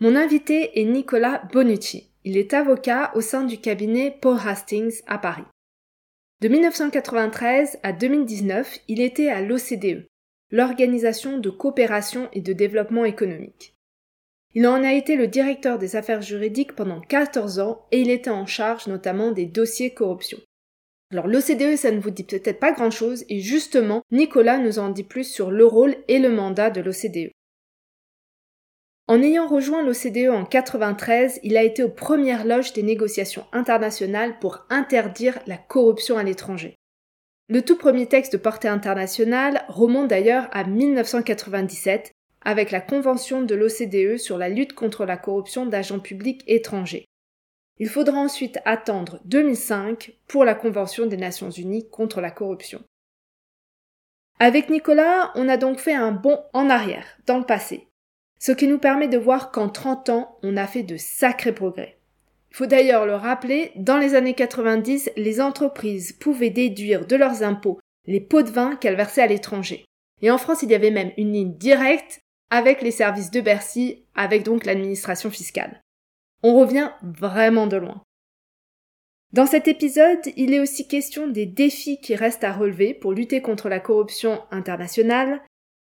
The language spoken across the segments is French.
Mon invité est Nicolas Bonucci. Il est avocat au sein du cabinet Paul Hastings à Paris. De 1993 à 2019, il était à l'OCDE, l'Organisation de coopération et de développement économique. Il en a été le directeur des affaires juridiques pendant 14 ans et il était en charge notamment des dossiers corruption. Alors l'OCDE, ça ne vous dit peut-être pas grand-chose et justement, Nicolas nous en dit plus sur le rôle et le mandat de l'OCDE. En ayant rejoint l'OCDE en 93, il a été aux premières loges des négociations internationales pour interdire la corruption à l'étranger. Le tout premier texte de portée internationale remonte d'ailleurs à 1997 avec la Convention de l'OCDE sur la lutte contre la corruption d'agents publics étrangers. Il faudra ensuite attendre 2005 pour la Convention des Nations Unies contre la corruption. Avec Nicolas, on a donc fait un bond en arrière, dans le passé, ce qui nous permet de voir qu'en 30 ans, on a fait de sacrés progrès. Il faut d'ailleurs le rappeler, dans les années 90, les entreprises pouvaient déduire de leurs impôts les pots de vin qu'elles versaient à l'étranger. Et en France, il y avait même une ligne directe avec les services de Bercy, avec donc l'administration fiscale. On revient vraiment de loin. Dans cet épisode, il est aussi question des défis qui restent à relever pour lutter contre la corruption internationale,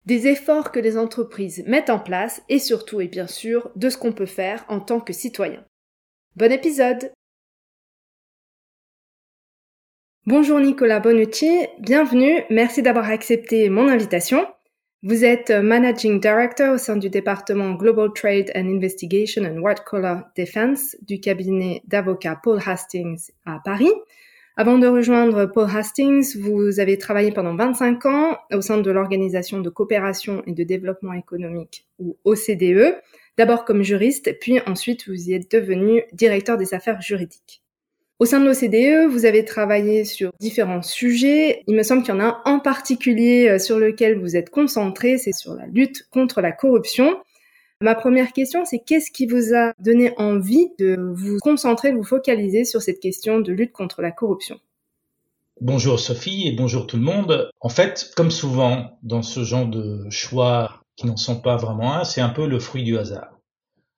des efforts que les entreprises mettent en place et surtout et bien sûr de ce qu'on peut faire en tant que citoyen. Bon épisode Bonjour Nicolas Bonucci, bienvenue, merci d'avoir accepté mon invitation. Vous êtes Managing Director au sein du département Global Trade and Investigation and White Collar Defense du cabinet d'avocats Paul Hastings à Paris. Avant de rejoindre Paul Hastings, vous avez travaillé pendant 25 ans au sein de l'Organisation de coopération et de développement économique, ou OCDE, d'abord comme juriste, puis ensuite vous y êtes devenu directeur des affaires juridiques. Au sein de l'OCDE, vous avez travaillé sur différents sujets. Il me semble qu'il y en a un en particulier euh, sur lequel vous êtes concentré, c'est sur la lutte contre la corruption. Ma première question, c'est qu'est-ce qui vous a donné envie de vous concentrer, de vous focaliser sur cette question de lutte contre la corruption? Bonjour Sophie et bonjour tout le monde. En fait, comme souvent dans ce genre de choix qui n'en sont pas vraiment un, c'est un peu le fruit du hasard.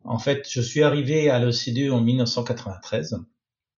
En fait, je suis arrivé à l'OCDE en 1993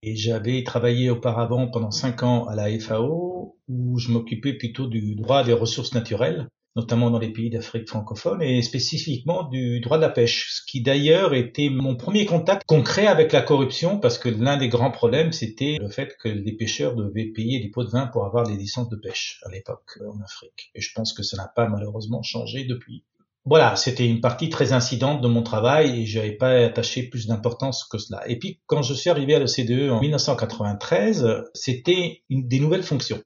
et j'avais travaillé auparavant pendant cinq ans à la FAO où je m'occupais plutôt du droit des ressources naturelles notamment dans les pays d'Afrique francophone, et spécifiquement du droit de la pêche, ce qui d'ailleurs était mon premier contact concret avec la corruption, parce que l'un des grands problèmes, c'était le fait que les pêcheurs devaient payer des pots de vin pour avoir des licences de pêche à l'époque euh, en Afrique. Et je pense que ça n'a pas malheureusement changé depuis. Voilà, c'était une partie très incidente de mon travail et je n'avais pas attaché plus d'importance que cela. Et puis, quand je suis arrivé à l'OCDE en 1993, c'était une des nouvelles fonctions.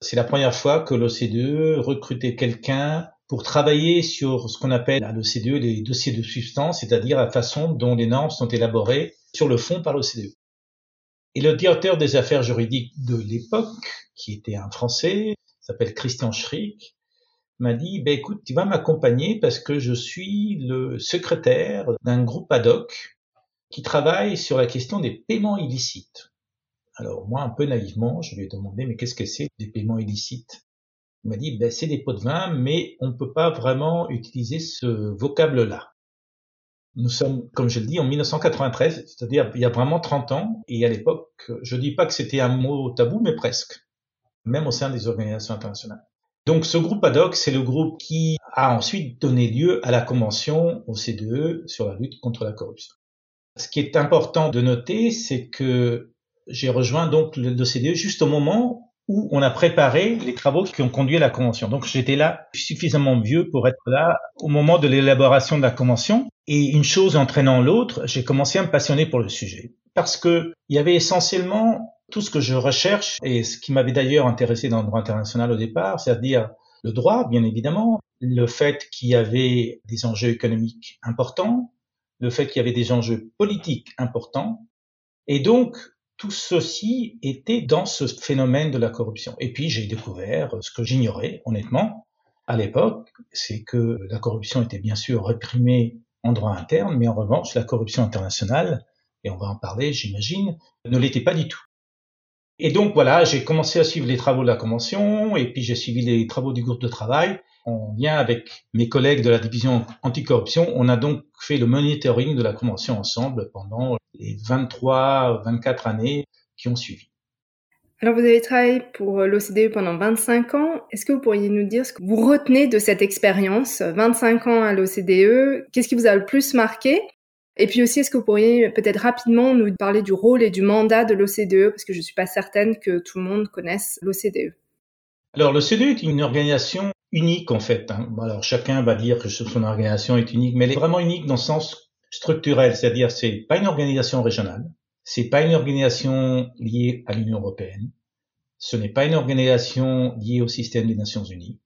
C'est la première fois que l'OCDE recrutait quelqu'un pour travailler sur ce qu'on appelle à l'OCDE les dossiers de substance, c'est-à-dire la façon dont les normes sont élaborées sur le fond par l'OCDE. Et le directeur des affaires juridiques de l'époque, qui était un Français, s'appelle Christian Schrick, m'a dit, ben écoute, tu vas m'accompagner parce que je suis le secrétaire d'un groupe ad hoc qui travaille sur la question des paiements illicites. Alors moi, un peu naïvement, je lui ai demandé, mais qu'est-ce que c'est des paiements illicites? Il m'a dit, ben, c'est des pots de vin, mais on ne peut pas vraiment utiliser ce vocable-là. Nous sommes, comme je le dis, en 1993, c'est-à-dire il y a vraiment 30 ans, et à l'époque, je dis pas que c'était un mot tabou, mais presque, même au sein des organisations internationales. Donc ce groupe ad hoc, c'est le groupe qui a ensuite donné lieu à la convention OCDE sur la lutte contre la corruption. Ce qui est important de noter, c'est que j'ai rejoint donc l'OCDE juste au moment où on a préparé les travaux qui ont conduit à la convention. Donc j'étais là suffisamment vieux pour être là au moment de l'élaboration de la convention. Et une chose entraînant l'autre, j'ai commencé à me passionner pour le sujet. Parce que il y avait essentiellement tout ce que je recherche et ce qui m'avait d'ailleurs intéressé dans le droit international au départ, c'est-à-dire le droit, bien évidemment, le fait qu'il y avait des enjeux économiques importants, le fait qu'il y avait des enjeux politiques importants. Et donc, tout ceci était dans ce phénomène de la corruption. Et puis, j'ai découvert ce que j'ignorais, honnêtement, à l'époque, c'est que la corruption était bien sûr réprimée en droit interne, mais en revanche, la corruption internationale, et on va en parler, j'imagine, ne l'était pas du tout. Et donc voilà, j'ai commencé à suivre les travaux de la Convention, et puis j'ai suivi les travaux du groupe de travail. En lien avec mes collègues de la division anticorruption, on a donc fait le monitoring de la Convention ensemble pendant les 23, 24 années qui ont suivi. Alors vous avez travaillé pour l'OCDE pendant 25 ans. Est-ce que vous pourriez nous dire ce que vous retenez de cette expérience? 25 ans à l'OCDE, qu'est-ce qui vous a le plus marqué? Et puis aussi, est-ce que vous pourriez peut-être rapidement nous parler du rôle et du mandat de l'OCDE, parce que je ne suis pas certaine que tout le monde connaisse l'OCDE. Alors l'OCDE est une organisation unique en fait. Hein. Alors chacun va dire que son organisation est unique, mais elle est vraiment unique dans le sens structurel, c'est-à-dire c'est pas une organisation régionale, c'est pas une organisation liée à l'Union européenne, ce n'est pas une organisation liée au système des Nations Unies,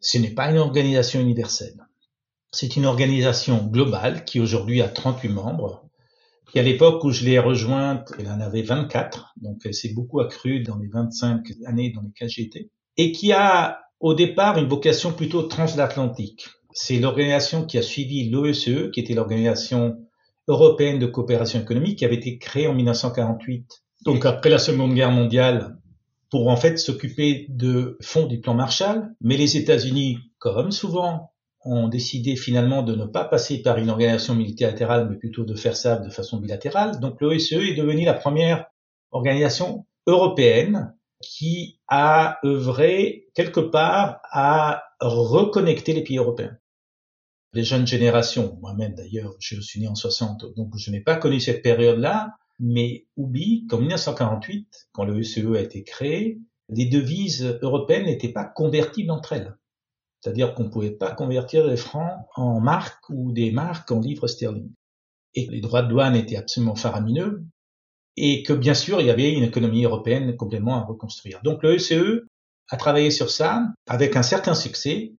ce n'est pas une organisation universelle. C'est une organisation globale qui aujourd'hui a 38 membres. Et à l'époque où je l'ai rejointe, elle en avait 24, donc elle s'est beaucoup accrue dans les 25 années dans lesquelles été, et qui a au départ une vocation plutôt transatlantique. C'est l'organisation qui a suivi l'OSCE, qui était l'organisation européenne de coopération économique, qui avait été créée en 1948, donc après la Seconde Guerre mondiale, pour en fait s'occuper de fonds du plan Marshall. Mais les États-Unis, comme souvent, ont décidé finalement de ne pas passer par une organisation multilatérale, mais plutôt de faire ça de façon bilatérale. Donc l'OSCE est devenu la première organisation européenne qui a œuvré quelque part à reconnecter les pays européens. Les jeunes générations, moi-même d'ailleurs, je suis né en 60, donc je n'ai pas connu cette période-là, mais oublie qu'en 1948, quand l'OSCE a été créé, les devises européennes n'étaient pas convertibles entre elles. C'est-à-dire qu'on ne pouvait pas convertir des francs en marques ou des marques en livres sterling. Et les droits de douane étaient absolument faramineux. Et que bien sûr, il y avait une économie européenne complètement à reconstruire. Donc le ECE a travaillé sur ça avec un certain succès.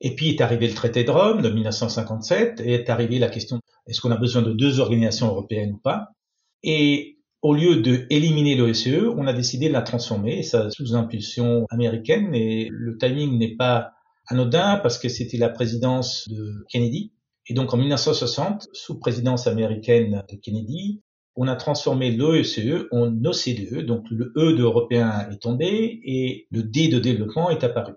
Et puis est arrivé le traité de Rome de 1957 et est arrivé la question est-ce qu'on a besoin de deux organisations européennes ou pas? Et au lieu de éliminer l'OSCE, on a décidé de la transformer, ça sous impulsion américaine, et le timing n'est pas anodin parce que c'était la présidence de Kennedy. Et donc en 1960, sous présidence américaine de Kennedy, on a transformé l'OECE en OCDE, donc le E de européen est tombé et le D de développement est apparu.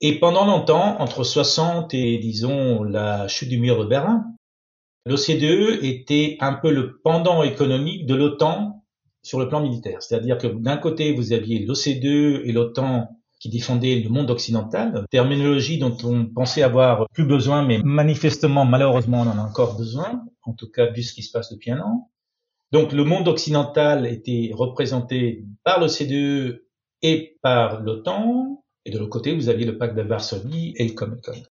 Et pendant longtemps, entre 60 et disons la chute du mur de Berlin, l'OCDE était un peu le pendant économique de l'OTAN sur le plan militaire. C'est-à-dire que d'un côté, vous aviez l'OCDE et l'OTAN qui défendait le monde occidental, terminologie dont on pensait avoir plus besoin, mais manifestement, malheureusement, on en a encore besoin, en tout cas vu ce qui se passe depuis un an. Donc le monde occidental était représenté par l'OCDE et par l'OTAN, et de l'autre côté, vous aviez le pacte de Varsovie et le Comecon.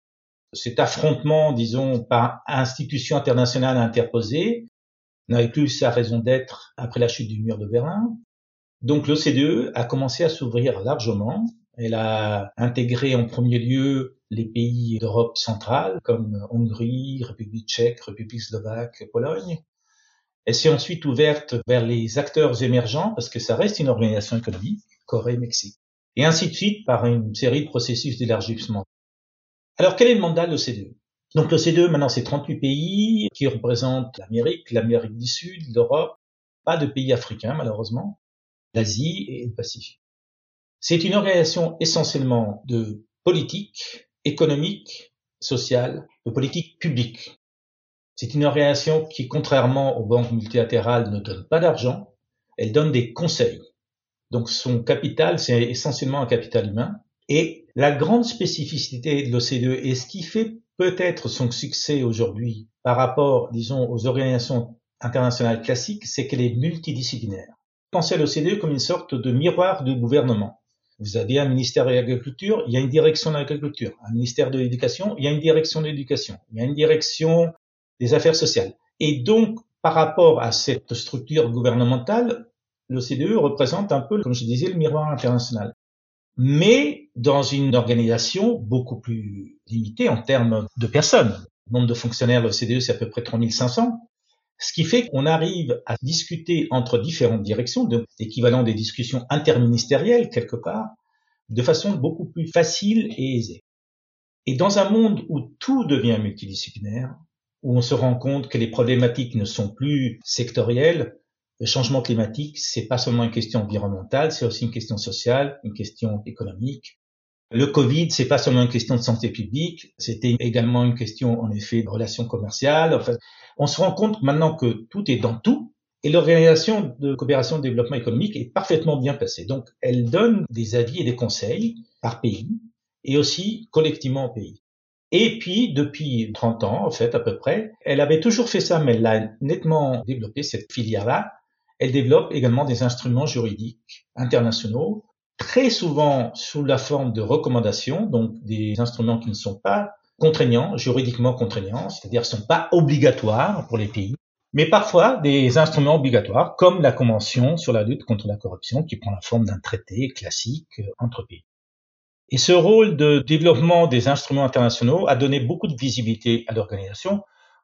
Cet affrontement, disons, par institution internationale interposée, n'avait plus sa raison d'être après la chute du mur de Berlin. Donc l'OCDE a commencé à s'ouvrir largement elle a intégré en premier lieu les pays d'Europe centrale comme Hongrie, République tchèque, République slovaque, Pologne. Elle s'est ensuite ouverte vers les acteurs émergents parce que ça reste une organisation économique, Corée, Mexique. Et ainsi de suite par une série de processus d'élargissement. Alors quel est le mandat de l'OCDE? Donc l'OCDE maintenant c'est 38 pays qui représentent l'Amérique, l'Amérique du Sud, l'Europe, pas de pays africains malheureusement, l'Asie et le Pacifique. C'est une organisation essentiellement de politique économique, sociale, de politique publique. C'est une organisation qui, contrairement aux banques multilatérales, ne donne pas d'argent, elle donne des conseils. Donc son capital, c'est essentiellement un capital humain. Et la grande spécificité de l'OCDE et ce qui fait peut-être son succès aujourd'hui par rapport, disons, aux organisations internationales classiques, c'est qu'elle est multidisciplinaire. Pensez à l'OCDE comme une sorte de miroir de gouvernement. Vous avez un ministère de l'agriculture, il y a une direction de l'agriculture. Un ministère de l'éducation, il y a une direction de l'éducation. Il y a une direction des affaires sociales. Et donc, par rapport à cette structure gouvernementale, l'OCDE représente un peu, comme je disais, le miroir international. Mais dans une organisation beaucoup plus limitée en termes de personnes. Le nombre de fonctionnaires de l'OCDE, c'est à peu près 3500. Ce qui fait qu'on arrive à discuter entre différentes directions, l'équivalent des discussions interministérielles quelque part, de façon beaucoup plus facile et aisée. Et dans un monde où tout devient multidisciplinaire, où on se rend compte que les problématiques ne sont plus sectorielles, le changement climatique, c'est pas seulement une question environnementale, c'est aussi une question sociale, une question économique. Le Covid, c'est pas seulement une question de santé publique, c'était également une question, en effet, de relations commerciales. Enfin, on se rend compte maintenant que tout est dans tout, et l'organisation de coopération de développement économique est parfaitement bien placée. Donc, elle donne des avis et des conseils par pays, et aussi collectivement au pays. Et puis, depuis 30 ans, en fait, à peu près, elle avait toujours fait ça, mais elle a nettement développé cette filière-là, elle développe également des instruments juridiques internationaux, très souvent sous la forme de recommandations, donc des instruments qui ne sont pas contraignants, juridiquement contraignants, c'est-à-dire ne sont pas obligatoires pour les pays, mais parfois des instruments obligatoires, comme la Convention sur la lutte contre la corruption, qui prend la forme d'un traité classique entre pays. Et ce rôle de développement des instruments internationaux a donné beaucoup de visibilité à l'organisation.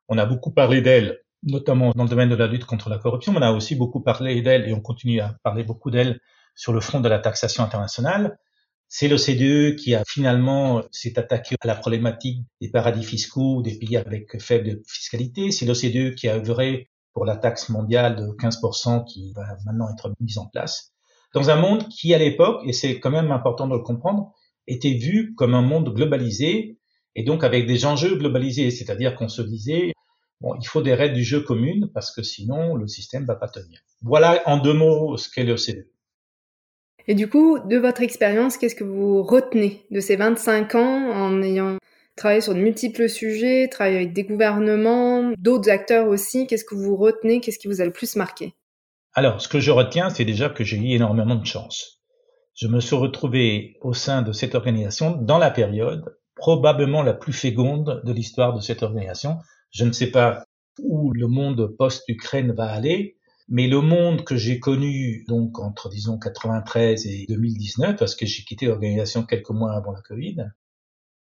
On a beaucoup parlé d'elle notamment dans le domaine de la lutte contre la corruption. On a aussi beaucoup parlé d'elle et on continue à parler beaucoup d'elle sur le front de la taxation internationale. C'est l'OCDE qui a finalement s'est attaqué à la problématique des paradis fiscaux, des pays avec faible fiscalité. C'est l'OCDE qui a œuvré pour la taxe mondiale de 15% qui va maintenant être mise en place. Dans un monde qui, à l'époque, et c'est quand même important de le comprendre, était vu comme un monde globalisé et donc avec des enjeux globalisés. C'est-à-dire qu'on se disait, Bon, il faut des règles du jeu communes parce que sinon le système va pas tenir. Voilà en deux mots ce qu'est l'OCDE. Et du coup, de votre expérience, qu'est-ce que vous retenez de ces 25 ans en ayant travaillé sur de multiples sujets, travaillé avec des gouvernements, d'autres acteurs aussi? Qu'est-ce que vous retenez? Qu'est-ce qui vous a le plus marqué? Alors, ce que je retiens, c'est déjà que j'ai eu énormément de chance. Je me suis retrouvé au sein de cette organisation dans la période probablement la plus féconde de l'histoire de cette organisation, je ne sais pas où le monde post-Ukraine va aller, mais le monde que j'ai connu donc entre disons 93 et 2019, parce que j'ai quitté l'organisation quelques mois avant la Covid,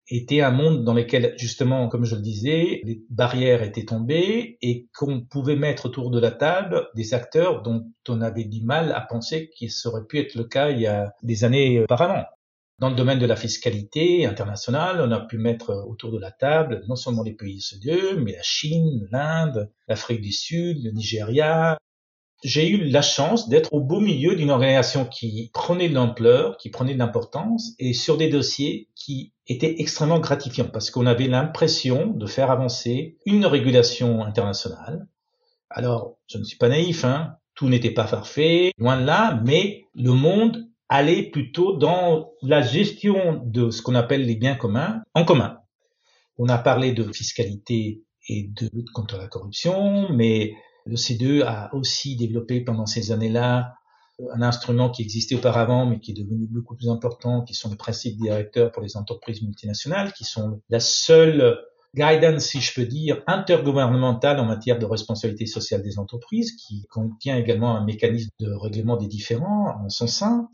était un monde dans lequel justement, comme je le disais, les barrières étaient tombées et qu'on pouvait mettre autour de la table des acteurs dont on avait du mal à penser qu'il aurait pu être le cas il y a des années auparavant. Dans le domaine de la fiscalité internationale, on a pu mettre autour de la table non seulement les pays OCDE, mais la Chine, l'Inde, l'Afrique du Sud, le Nigeria. J'ai eu la chance d'être au beau milieu d'une organisation qui prenait de l'ampleur, qui prenait de l'importance, et sur des dossiers qui étaient extrêmement gratifiants, parce qu'on avait l'impression de faire avancer une régulation internationale. Alors, je ne suis pas naïf, hein, tout n'était pas parfait, loin de là, mais le monde aller plutôt dans la gestion de ce qu'on appelle les biens communs en commun. On a parlé de fiscalité et de lutte contre la corruption, mais le C2 a aussi développé pendant ces années-là un instrument qui existait auparavant, mais qui est devenu beaucoup plus important, qui sont les principes directeurs pour les entreprises multinationales, qui sont la seule guidance, si je peux dire, intergouvernementale en matière de responsabilité sociale des entreprises, qui contient également un mécanisme de règlement des différends en son sein.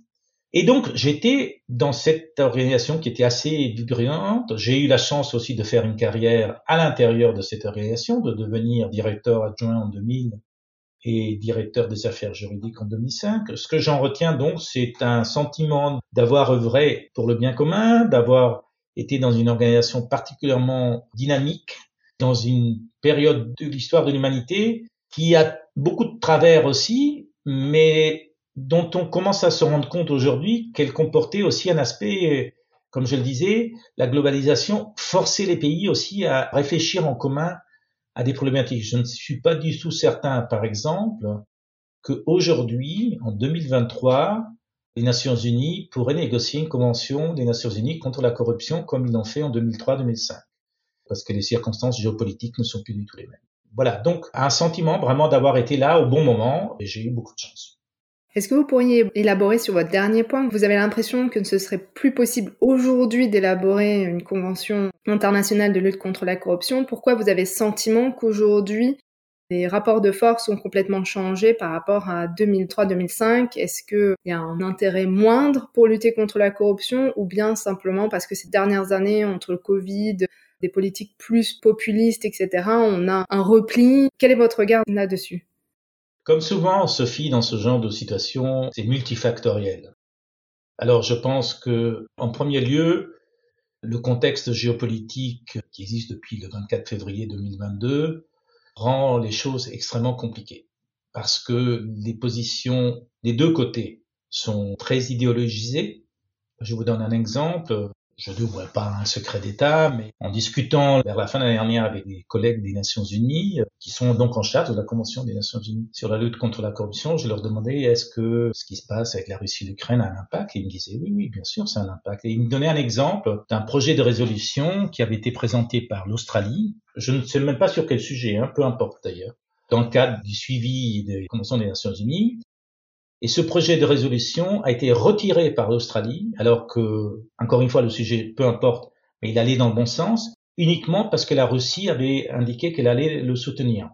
Et donc, j'étais dans cette organisation qui était assez vibrante. J'ai eu la chance aussi de faire une carrière à l'intérieur de cette organisation, de devenir directeur adjoint en 2000 et directeur des affaires juridiques en 2005. Ce que j'en retiens donc, c'est un sentiment d'avoir œuvré pour le bien commun, d'avoir été dans une organisation particulièrement dynamique, dans une période de l'histoire de l'humanité qui a beaucoup de travers aussi, mais dont on commence à se rendre compte aujourd'hui qu'elle comportait aussi un aspect, comme je le disais, la globalisation forçait les pays aussi à réfléchir en commun à des problématiques. Je ne suis pas du tout certain, par exemple, qu'aujourd'hui, en 2023, les Nations Unies pourraient négocier une convention des Nations Unies contre la corruption comme ils l'ont fait en 2003-2005, parce que les circonstances géopolitiques ne sont plus du tout les mêmes. Voilà, donc un sentiment vraiment d'avoir été là au bon moment, et j'ai eu beaucoup de chance. Est-ce que vous pourriez élaborer sur votre dernier point? Vous avez l'impression que ce serait plus possible aujourd'hui d'élaborer une convention internationale de lutte contre la corruption. Pourquoi vous avez le sentiment qu'aujourd'hui, les rapports de force ont complètement changé par rapport à 2003-2005 Est-ce qu'il y a un intérêt moindre pour lutter contre la corruption ou bien simplement parce que ces dernières années, entre le Covid, des politiques plus populistes, etc., on a un repli? Quel est votre regard là-dessus? Comme souvent, Sophie, dans ce genre de situation, c'est multifactoriel. Alors je pense que, en premier lieu, le contexte géopolitique qui existe depuis le 24 février 2022 rend les choses extrêmement compliquées parce que les positions des deux côtés sont très idéologisées. Je vous donne un exemple je ne vois pas un secret d'État, mais en discutant vers la fin de l'année dernière avec des collègues des Nations Unies, qui sont donc en charge de la Convention des Nations Unies sur la lutte contre la corruption, je leur demandais est-ce que ce qui se passe avec la Russie et l'Ukraine a un impact? Et ils me disaient oui, oui, bien sûr, c'est un impact. Et ils me donnaient un exemple d'un projet de résolution qui avait été présenté par l'Australie. Je ne sais même pas sur quel sujet, hein, peu importe d'ailleurs dans le cadre du suivi des conventions des Nations Unies, et ce projet de résolution a été retiré par l'Australie, alors que, encore une fois, le sujet, peu importe, mais il allait dans le bon sens, uniquement parce que la Russie avait indiqué qu'elle allait le soutenir.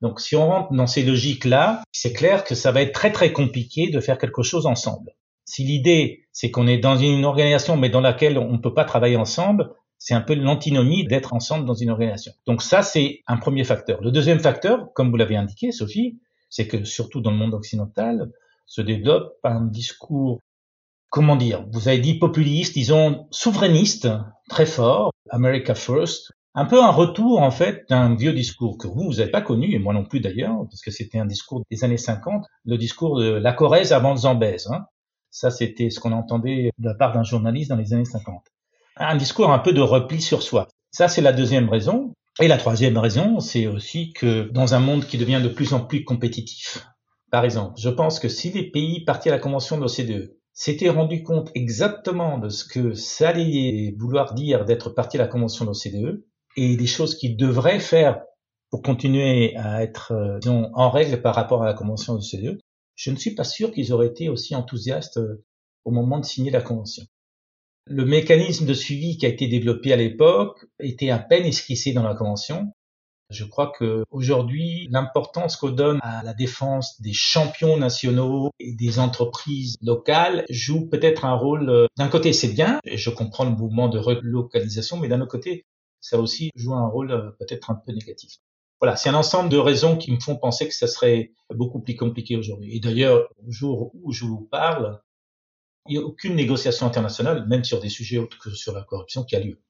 Donc si on rentre dans ces logiques-là, c'est clair que ça va être très très compliqué de faire quelque chose ensemble. Si l'idée, c'est qu'on est dans une organisation, mais dans laquelle on ne peut pas travailler ensemble, c'est un peu l'antinomie d'être ensemble dans une organisation. Donc ça, c'est un premier facteur. Le deuxième facteur, comme vous l'avez indiqué, Sophie, c'est que surtout dans le monde occidental, se développe un discours, comment dire, vous avez dit populiste, disons souverainiste, très fort, America First, un peu un retour en fait d'un vieux discours que vous, vous n'avez pas connu, et moi non plus d'ailleurs, parce que c'était un discours des années 50, le discours de la Corrèze avant le Zambèze. Hein. Ça, c'était ce qu'on entendait de la part d'un journaliste dans les années 50. Un discours un peu de repli sur soi. Ça, c'est la deuxième raison. Et la troisième raison, c'est aussi que dans un monde qui devient de plus en plus compétitif, par exemple, je pense que si les pays partis à la Convention de l'OCDE s'étaient rendus compte exactement de ce que ça allait vouloir dire d'être parti à la Convention de l'OCDE et des choses qu'ils devraient faire pour continuer à être euh, en règle par rapport à la Convention de l'OCDE, je ne suis pas sûr qu'ils auraient été aussi enthousiastes euh, au moment de signer la Convention. Le mécanisme de suivi qui a été développé à l'époque était à peine esquissé dans la Convention je crois que aujourd'hui, l'importance qu'on donne à la défense des champions nationaux et des entreprises locales joue peut-être un rôle. Euh, d'un côté, c'est bien, je comprends le mouvement de relocalisation, mais d'un autre côté, ça aussi joue un rôle euh, peut-être un peu négatif. Voilà, c'est un ensemble de raisons qui me font penser que ça serait beaucoup plus compliqué aujourd'hui. Et d'ailleurs, au jour où je vous parle, il n'y a aucune négociation internationale, même sur des sujets autres que sur la corruption, qui a lieu.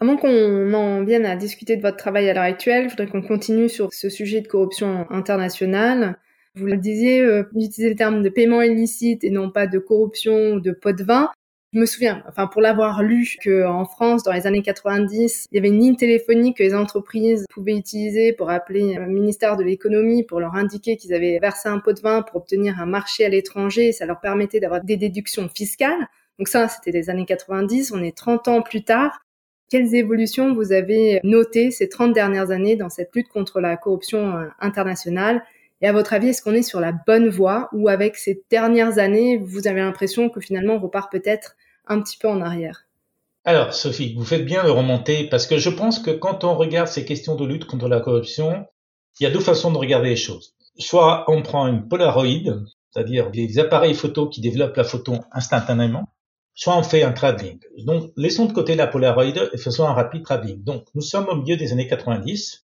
Avant qu'on en vienne à discuter de votre travail à l'heure actuelle, je voudrais qu'on continue sur ce sujet de corruption internationale. Vous le disiez, euh, d'utiliser le terme de paiement illicite et non pas de corruption ou de pot de vin. Je me souviens, enfin pour l'avoir lu, qu'en France, dans les années 90, il y avait une ligne téléphonique que les entreprises pouvaient utiliser pour appeler le ministère de l'économie pour leur indiquer qu'ils avaient versé un pot de vin pour obtenir un marché à l'étranger. Ça leur permettait d'avoir des déductions fiscales. Donc ça, c'était les années 90. On est 30 ans plus tard. Quelles évolutions vous avez notées ces 30 dernières années dans cette lutte contre la corruption euh, internationale? Et à votre avis, est-ce qu'on est sur la bonne voie ou avec ces dernières années, vous avez l'impression que finalement on repart peut-être un petit peu en arrière? Alors, Sophie, vous faites bien de remonter parce que je pense que quand on regarde ces questions de lutte contre la corruption, il y a deux façons de regarder les choses. Soit on prend une Polaroid, c'est-à-dire des appareils photo qui développent la photo instantanément, soit on fait un travelling. Donc, laissons de côté la Polaroid et faisons un rapide travelling. Donc, nous sommes au milieu des années 90.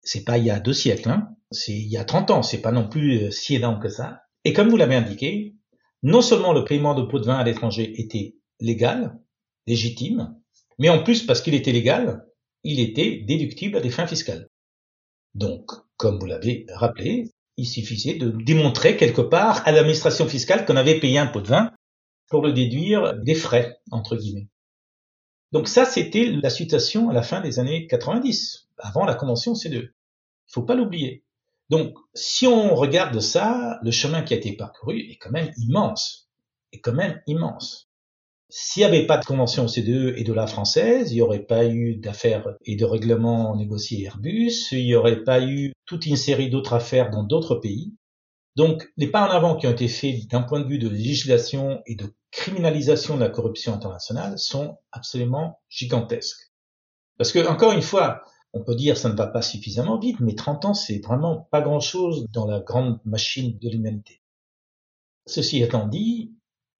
C'est pas il y a deux siècles, hein. C'est il y a 30 ans. C'est pas non plus euh, si énorme que ça. Et comme vous l'avez indiqué, non seulement le paiement de pots de vin à l'étranger était légal, légitime, mais en plus, parce qu'il était légal, il était déductible à des fins fiscales. Donc, comme vous l'avez rappelé, il suffisait de démontrer quelque part à l'administration fiscale qu'on avait payé un pot de vin pour le déduire des frais, entre guillemets. Donc ça, c'était la situation à la fin des années 90, avant la convention C2. Il faut pas l'oublier. Donc, si on regarde ça, le chemin qui a été parcouru est quand même immense. Est quand même immense. S'il n'y avait pas de convention C2 et de la française, il n'y aurait pas eu d'affaires et de règlements négociés Airbus, il n'y aurait pas eu toute une série d'autres affaires dans d'autres pays. Donc, les pas en avant qui ont été faits d'un point de vue de législation et de criminalisation de la corruption internationale sont absolument gigantesques. Parce que, encore une fois, on peut dire ça ne va pas suffisamment vite, mais 30 ans, c'est vraiment pas grand chose dans la grande machine de l'humanité. Ceci étant dit,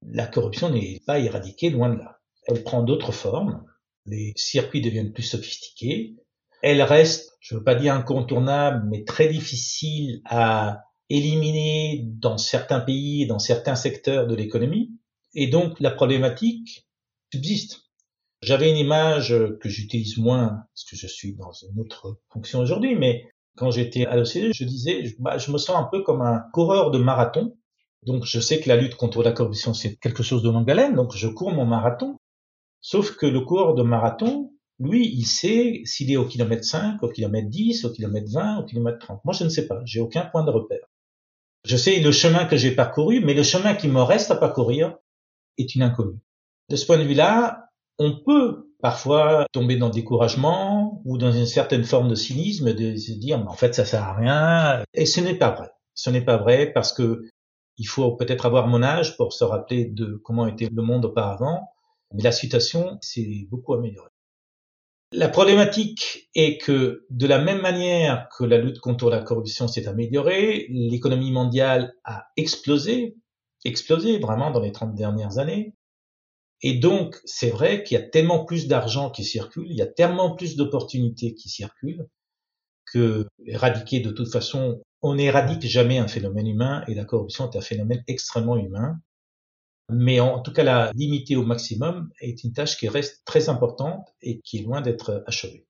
la corruption n'est pas éradiquée loin de là. Elle prend d'autres formes. Les circuits deviennent plus sophistiqués. Elle reste, je ne veux pas dire incontournable, mais très difficile à éliminer dans certains pays, dans certains secteurs de l'économie. Et donc la problématique subsiste. J'avais une image que j'utilise moins parce que je suis dans une autre fonction aujourd'hui, mais quand j'étais à l'OCDE, je disais, bah, je me sens un peu comme un coureur de marathon. Donc je sais que la lutte contre la corruption, c'est quelque chose de longue haleine, donc je cours mon marathon. Sauf que le coureur de marathon, lui, il sait s'il est au kilomètre 5, au kilomètre 10, au kilomètre 20, au kilomètre 30. Moi, je ne sais pas. J'ai aucun point de repère. Je sais le chemin que j'ai parcouru, mais le chemin qui me reste à parcourir est une inconnue. De ce point de vue-là, on peut parfois tomber dans le découragement ou dans une certaine forme de cynisme de se dire, mais en fait, ça sert à rien. Et ce n'est pas vrai. Ce n'est pas vrai parce que il faut peut-être avoir mon âge pour se rappeler de comment était le monde auparavant. Mais la situation s'est beaucoup améliorée. La problématique est que de la même manière que la lutte contre la corruption s'est améliorée, l'économie mondiale a explosé, explosé vraiment dans les 30 dernières années. Et donc, c'est vrai qu'il y a tellement plus d'argent qui circule, il y a tellement plus d'opportunités qui circulent, que éradiquer de toute façon, on n'éradique jamais un phénomène humain, et la corruption est un phénomène extrêmement humain. Mais en tout cas, la limiter au maximum est une tâche qui reste très importante et qui est loin d'être achevée.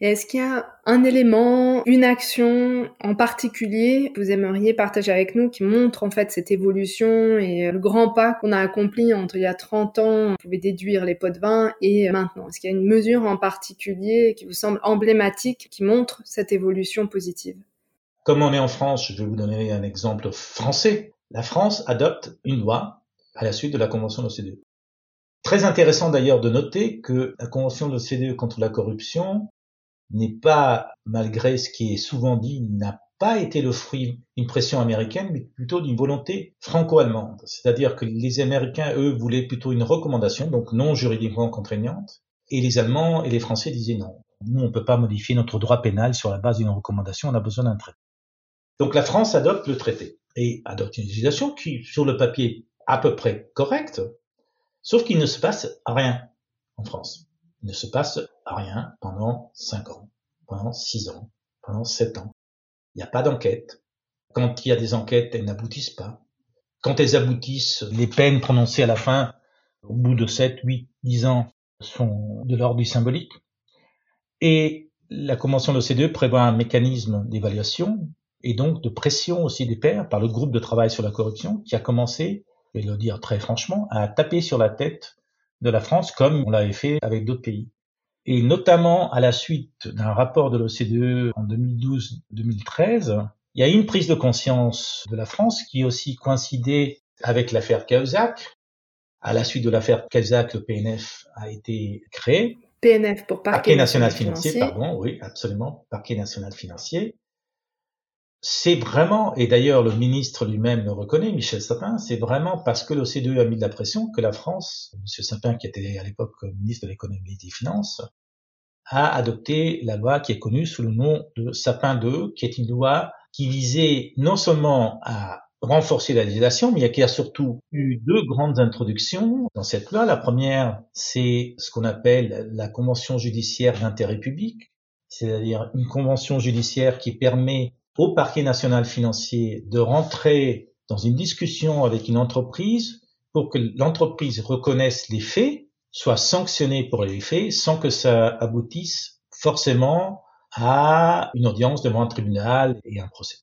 Est-ce qu'il y a un élément, une action en particulier que vous aimeriez partager avec nous qui montre en fait cette évolution et le grand pas qu'on a accompli entre il y a 30 ans, on pouvait déduire les pots de vin et maintenant? Est-ce qu'il y a une mesure en particulier qui vous semble emblématique qui montre cette évolution positive? Comme on est en France, je vais vous donner un exemple français. La France adopte une loi à la suite de la Convention de l'OCDE. Très intéressant d'ailleurs de noter que la Convention de l'OCDE contre la corruption n'est pas, malgré ce qui est souvent dit, n'a pas été le fruit d'une pression américaine, mais plutôt d'une volonté franco-allemande. C'est-à-dire que les Américains, eux, voulaient plutôt une recommandation, donc non juridiquement contraignante, et les Allemands et les Français disaient non. Nous, on ne peut pas modifier notre droit pénal sur la base d'une recommandation, on a besoin d'un traité. Donc la France adopte le traité et adopte une législation qui, sur le papier, à peu près correcte, sauf qu'il ne se passe rien en France. Il ne se passe rien pendant cinq ans, pendant six ans, pendant sept ans. Il n'y a pas d'enquête. Quand il y a des enquêtes, elles n'aboutissent pas. Quand elles aboutissent, les peines prononcées à la fin, au bout de sept, huit, dix ans, sont de l'ordre du symbolique. Et la Convention de l'OCDE prévoit un mécanisme d'évaluation et donc de pression aussi des pairs par le groupe de travail sur la corruption qui a commencé vais le dire très franchement, à taper sur la tête de la France comme on l'avait fait avec d'autres pays. Et notamment à la suite d'un rapport de l'OCDE en 2012-2013, il y a une prise de conscience de la France qui aussi coïncidait avec l'affaire Cahuzac. À la suite de l'affaire Cahuzac, le PNF a été créé. PNF pour Parquet, national, financier, pardon, oui, absolument, Parquet national financier c'est vraiment, et d'ailleurs le ministre lui-même le reconnaît, Michel Sapin, c'est vraiment parce que l'OCDE a mis de la pression que la France, M. Sapin qui était à l'époque ministre de l'économie et des finances, a adopté la loi qui est connue sous le nom de Sapin 2, qui est une loi qui visait non seulement à renforcer la législation, mais qui a surtout eu deux grandes introductions dans cette loi. La première, c'est ce qu'on appelle la convention judiciaire d'intérêt public, c'est-à-dire une convention judiciaire qui permet au parquet national financier de rentrer dans une discussion avec une entreprise pour que l'entreprise reconnaisse les faits, soit sanctionnée pour les faits, sans que ça aboutisse forcément à une audience devant un tribunal et un procès.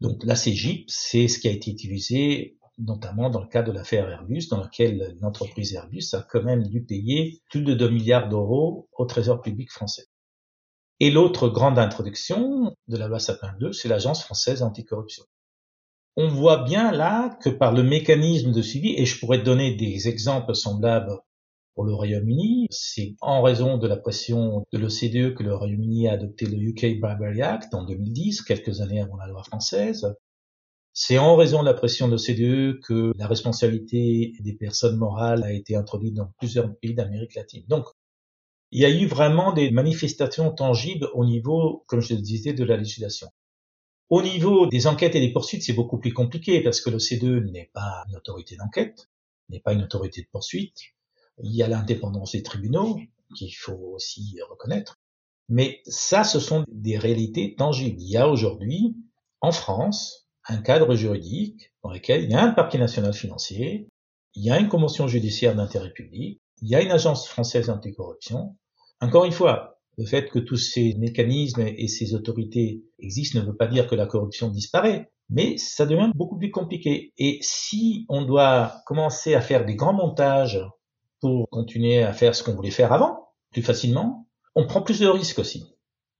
Donc la CGIP, c'est ce qui a été utilisé notamment dans le cas de l'affaire Airbus, dans laquelle l'entreprise Airbus a quand même dû payer plus de 2 milliards d'euros au Trésor public français. Et l'autre grande introduction de la loi Sapin 2, c'est l'Agence française anticorruption. On voit bien là que par le mécanisme de suivi, et je pourrais donner des exemples semblables pour le Royaume-Uni, c'est en raison de la pression de l'OCDE que le Royaume-Uni a adopté le UK Bribery Act en 2010, quelques années avant la loi française. C'est en raison de la pression de l'OCDE que la responsabilité des personnes morales a été introduite dans plusieurs pays d'Amérique latine. Donc, il y a eu vraiment des manifestations tangibles au niveau, comme je le disais, de la législation. Au niveau des enquêtes et des poursuites, c'est beaucoup plus compliqué parce que le C2 n'est pas une autorité d'enquête, n'est pas une autorité de poursuite. Il y a l'indépendance des tribunaux qu'il faut aussi reconnaître. Mais ça, ce sont des réalités tangibles. Il y a aujourd'hui, en France, un cadre juridique dans lequel il y a un parquet national financier, il y a une convention judiciaire d'intérêt public, il y a une agence française anticorruption. Encore une fois, le fait que tous ces mécanismes et ces autorités existent ne veut pas dire que la corruption disparaît, mais ça devient beaucoup plus compliqué. Et si on doit commencer à faire des grands montages pour continuer à faire ce qu'on voulait faire avant, plus facilement, on prend plus de risques aussi.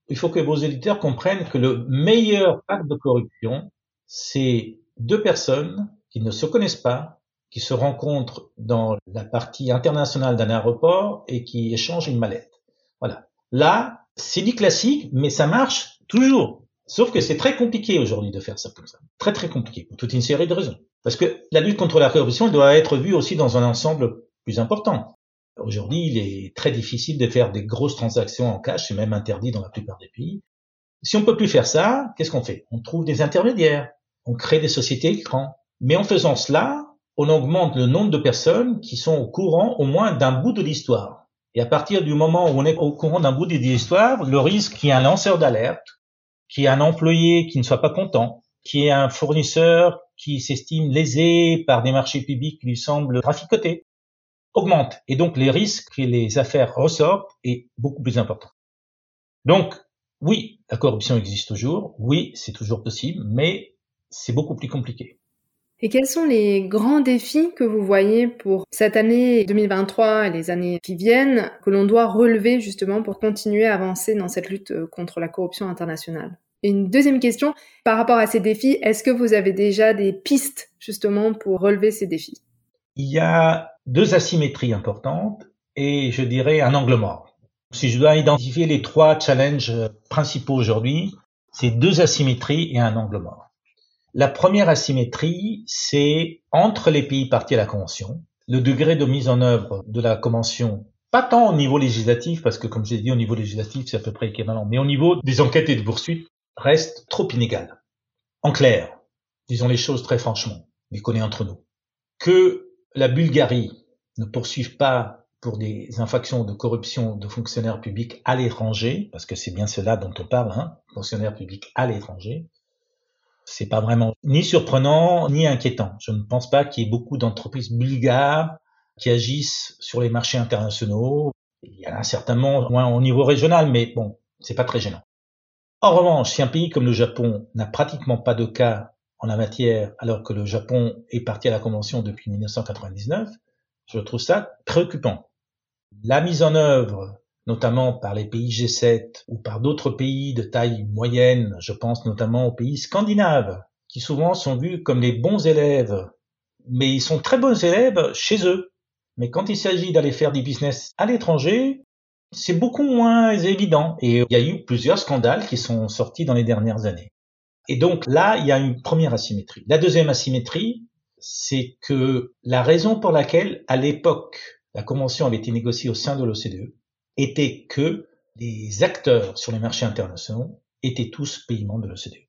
Il faut que vos éditeurs comprennent que le meilleur acte de corruption, c'est deux personnes qui ne se connaissent pas, qui se rencontrent dans la partie internationale d'un aéroport et qui échangent une mallette. Voilà. Là, c'est du classique, mais ça marche toujours. Sauf que c'est très compliqué aujourd'hui de faire ça comme ça. Très très compliqué, pour toute une série de raisons. Parce que la lutte contre la corruption doit être vue aussi dans un ensemble plus important. Aujourd'hui, il est très difficile de faire des grosses transactions en cash, c'est même interdit dans la plupart des pays. Si on peut plus faire ça, qu'est-ce qu'on fait? On trouve des intermédiaires, on crée des sociétés écrans. Mais en faisant cela, on augmente le nombre de personnes qui sont au courant au moins d'un bout de l'histoire. Et à partir du moment où on est au courant d'un bout de l'histoire, le risque qu'il y ait un lanceur d'alerte, qu'il y ait un employé qui ne soit pas content, qu'il y ait un fournisseur qui s'estime lésé par des marchés publics qui lui semblent traficotés, augmente. Et donc les risques que les affaires ressortent est beaucoup plus important. Donc, oui, la corruption existe toujours, oui, c'est toujours possible, mais c'est beaucoup plus compliqué. Et quels sont les grands défis que vous voyez pour cette année 2023 et les années qui viennent que l'on doit relever justement pour continuer à avancer dans cette lutte euh, contre la corruption internationale? Une deuxième question, par rapport à ces défis, est-ce que vous avez déjà des pistes justement pour relever ces défis? Il y a deux asymétries importantes et je dirais un angle mort. Si je dois identifier les trois challenges principaux aujourd'hui, c'est deux asymétries et un angle mort. La première asymétrie, c'est entre les pays partis à la Convention, le degré de mise en œuvre de la Convention, pas tant au niveau législatif, parce que comme j'ai dit, au niveau législatif, c'est à peu près équivalent, mais au niveau des enquêtes et des poursuites, reste trop inégal. En clair, disons les choses très franchement, les connaît entre nous, que la Bulgarie ne poursuive pas pour des infractions de corruption de fonctionnaires publics à l'étranger, parce que c'est bien cela dont on parle, hein, fonctionnaires publics à l'étranger, c'est pas vraiment ni surprenant ni inquiétant. Je ne pense pas qu'il y ait beaucoup d'entreprises bulgares qui agissent sur les marchés internationaux. Il y en a certainement moins au niveau régional, mais bon, c'est pas très gênant. En revanche, si un pays comme le Japon n'a pratiquement pas de cas en la matière, alors que le Japon est parti à la Convention depuis 1999, je trouve ça préoccupant. La mise en œuvre notamment par les pays G7 ou par d'autres pays de taille moyenne, je pense notamment aux pays scandinaves, qui souvent sont vus comme les bons élèves, mais ils sont très bons élèves chez eux. Mais quand il s'agit d'aller faire du business à l'étranger, c'est beaucoup moins évident. Et il y a eu plusieurs scandales qui sont sortis dans les dernières années. Et donc là, il y a une première asymétrie. La deuxième asymétrie, c'est que la raison pour laquelle, à l'époque, la convention avait été négociée au sein de l'OCDE, était que les acteurs sur les marchés internationaux étaient tous pays membres de l'OCDE.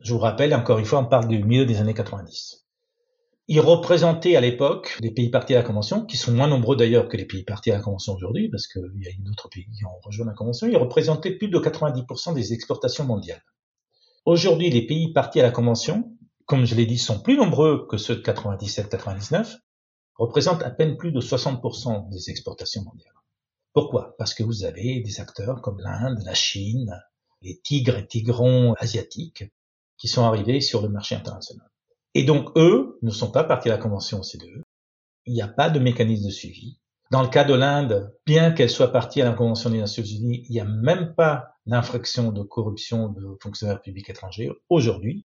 Je vous rappelle, encore une fois, on parle du milieu des années 90. Ils représentaient à l'époque les pays partis à la Convention, qui sont moins nombreux d'ailleurs que les pays partis à la Convention aujourd'hui, parce qu'il y a d'autres pays qui ont rejoint la Convention, ils représentaient plus de 90% des exportations mondiales. Aujourd'hui, les pays partis à la Convention, comme je l'ai dit, sont plus nombreux que ceux de 97-99, représentent à peine plus de 60% des exportations mondiales. Pourquoi? Parce que vous avez des acteurs comme l'Inde, la Chine, les tigres et tigrons asiatiques qui sont arrivés sur le marché international. Et donc eux ne sont pas partis à la convention OCDE. Il n'y a pas de mécanisme de suivi. Dans le cas de l'Inde, bien qu'elle soit partie à la Convention des Nations Unies, il n'y a même pas d'infraction de corruption de fonctionnaires publics étrangers aujourd'hui,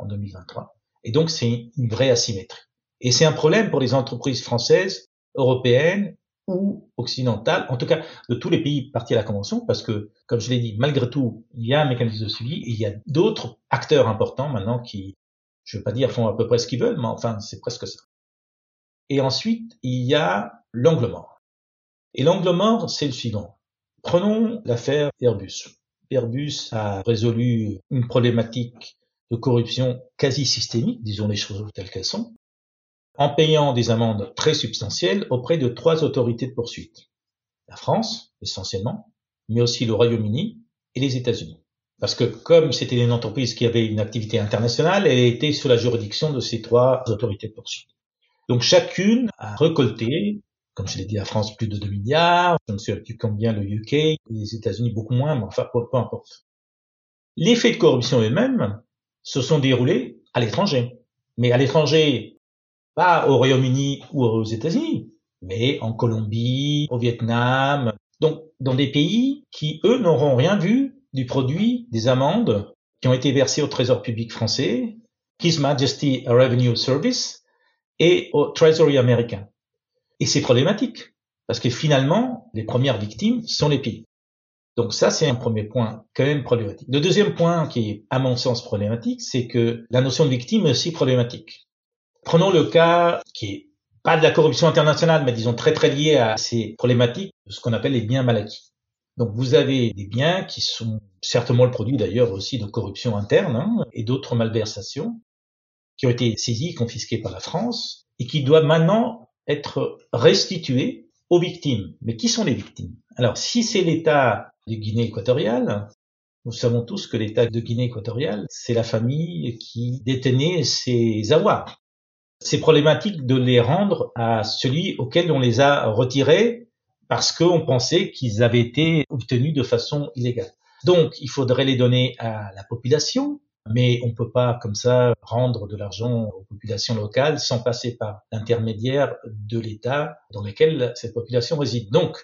en 2023. Et donc c'est une vraie asymétrie. Et c'est un problème pour les entreprises françaises, européennes ou occidentale, en tout cas de tous les pays partis à la Convention, parce que, comme je l'ai dit, malgré tout, il y a un mécanisme de suivi et il y a d'autres acteurs importants maintenant qui, je ne veux pas dire font à peu près ce qu'ils veulent, mais enfin, c'est presque ça. Et ensuite, il y a l'angle mort. Et l'angle mort, c'est le suivant. Prenons l'affaire Airbus. Airbus a résolu une problématique de corruption quasi systémique, disons les choses telles qu'elles sont, en payant des amendes très substantielles auprès de trois autorités de poursuite. la France essentiellement, mais aussi le Royaume-Uni et les États-Unis. Parce que comme c'était une entreprise qui avait une activité internationale, elle était sous la juridiction de ces trois autorités de poursuite. Donc chacune a récolté, comme je l'ai dit, la France plus de 2 milliards, je ne sais plus combien le UK, les États-Unis beaucoup moins, mais enfin peu, importe. Les faits de corruption eux-mêmes se sont déroulés à l'étranger. Mais à l'étranger, pas au Royaume-Uni ou aux États-Unis, mais en Colombie, au Vietnam, donc dans des pays qui, eux, n'auront rien vu du produit des amendes qui ont été versées au Trésor public français, His Majesty Revenue Service et au Treasury américain. Et c'est problématique, parce que finalement, les premières victimes sont les pays. Donc ça, c'est un premier point quand même problématique. Le deuxième point qui est, à mon sens, problématique, c'est que la notion de victime est aussi problématique. Prenons le cas qui est pas de la corruption internationale, mais disons très très lié à ces problématiques, ce qu'on appelle les biens mal acquis. Donc vous avez des biens qui sont certainement le produit d'ailleurs aussi de corruption interne hein, et d'autres malversations qui ont été saisis, confisqués par la France et qui doivent maintenant être restitués aux victimes. Mais qui sont les victimes? Alors si c'est l'État de Guinée équatoriale, nous savons tous que l'État de Guinée équatoriale, c'est la famille qui détenait ses avoirs. C'est problématique de les rendre à celui auquel on les a retirés parce qu'on pensait qu'ils avaient été obtenus de façon illégale. Donc, il faudrait les donner à la population, mais on ne peut pas comme ça rendre de l'argent aux populations locales sans passer par l'intermédiaire de l'État dans lequel cette population réside. Donc,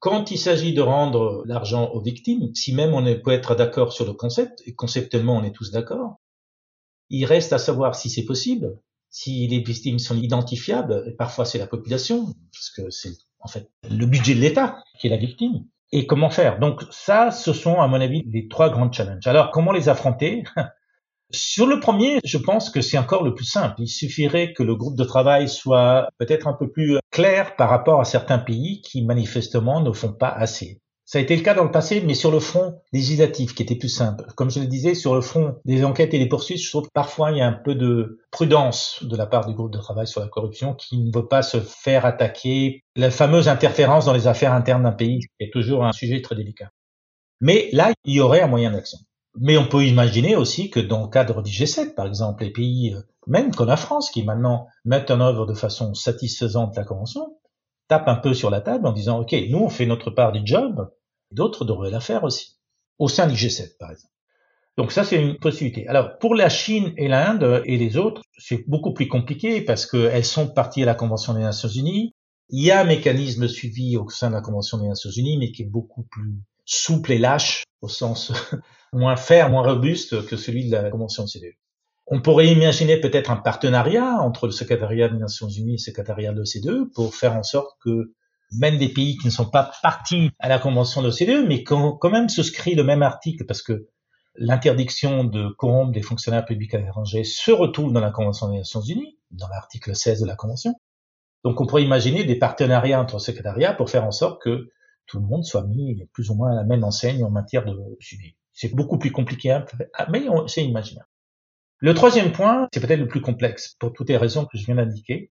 quand il s'agit de rendre l'argent aux victimes, si même on peut être d'accord sur le concept, et conceptuellement on est tous d'accord, il reste à savoir si c'est possible, si les victimes sont identifiables, et parfois c'est la population, parce que c'est en fait, le budget de l'État qui est la victime. Et comment faire? Donc ça, ce sont à mon avis les trois grands challenges. Alors comment les affronter? Sur le premier, je pense que c'est encore le plus simple. Il suffirait que le groupe de travail soit peut-être un peu plus clair par rapport à certains pays qui manifestement ne font pas assez. Ça a été le cas dans le passé, mais sur le front législatif, qui était plus simple. Comme je le disais, sur le front des enquêtes et des poursuites, je trouve que parfois il y a un peu de prudence de la part du groupe de travail sur la corruption qui ne veut pas se faire attaquer. La fameuse interférence dans les affaires internes d'un pays est toujours un sujet très délicat. Mais là, il y aurait un moyen d'action. Mais on peut imaginer aussi que dans le cadre du G7, par exemple, les pays, euh, même comme la France, qui maintenant mettent en œuvre de façon satisfaisante la Convention, tapent un peu sur la table en disant, OK, nous, on fait notre part du job, D'autres devraient la faire aussi, au sein du G7 par exemple. Donc ça, c'est une possibilité. Alors, pour la Chine et l'Inde et les autres, c'est beaucoup plus compliqué parce qu'elles sont parties à la Convention des Nations Unies. Il y a un mécanisme suivi au sein de la Convention des Nations Unies, mais qui est beaucoup plus souple et lâche, au sens moins ferme, moins robuste que celui de la Convention de CDE. On pourrait imaginer peut-être un partenariat entre le secrétariat des Nations Unies et le secrétariat de l'OCDE pour faire en sorte que même des pays qui ne sont pas partis à la Convention de l'OCDE, mais qui ont quand même souscrit le même article, parce que l'interdiction de corrompre des fonctionnaires publics à l'étranger se retrouve dans la Convention des Nations Unies, dans l'article 16 de la Convention. Donc on pourrait imaginer des partenariats entre secrétariats pour faire en sorte que tout le monde soit mis plus ou moins à la même enseigne en matière de suivi. C'est beaucoup plus compliqué, mais c'est imaginaire. Le troisième point, c'est peut-être le plus complexe pour toutes les raisons que je viens d'indiquer.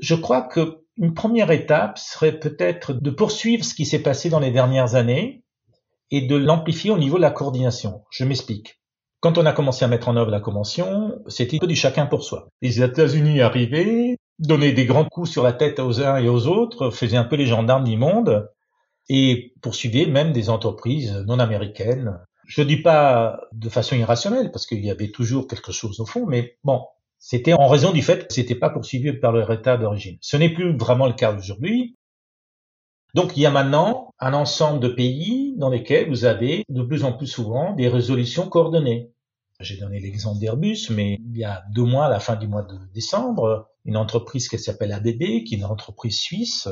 Je crois que une première étape serait peut-être de poursuivre ce qui s'est passé dans les dernières années et de l'amplifier au niveau de la coordination. Je m'explique. Quand on a commencé à mettre en œuvre la convention, c'était du chacun pour soi. Les États-Unis arrivaient, donnaient des grands coups sur la tête aux uns et aux autres, faisaient un peu les gendarmes du monde et poursuivaient même des entreprises non américaines. Je dis pas de façon irrationnelle parce qu'il y avait toujours quelque chose au fond, mais bon, c'était en raison du fait que c'était pas poursuivi par leur état d'origine. Ce n'est plus vraiment le cas aujourd'hui. Donc il y a maintenant un ensemble de pays dans lesquels vous avez de plus en plus souvent des résolutions coordonnées. J'ai donné l'exemple d'Airbus, mais il y a deux mois, à la fin du mois de décembre, une entreprise qui s'appelle ABB, qui est une entreprise suisse,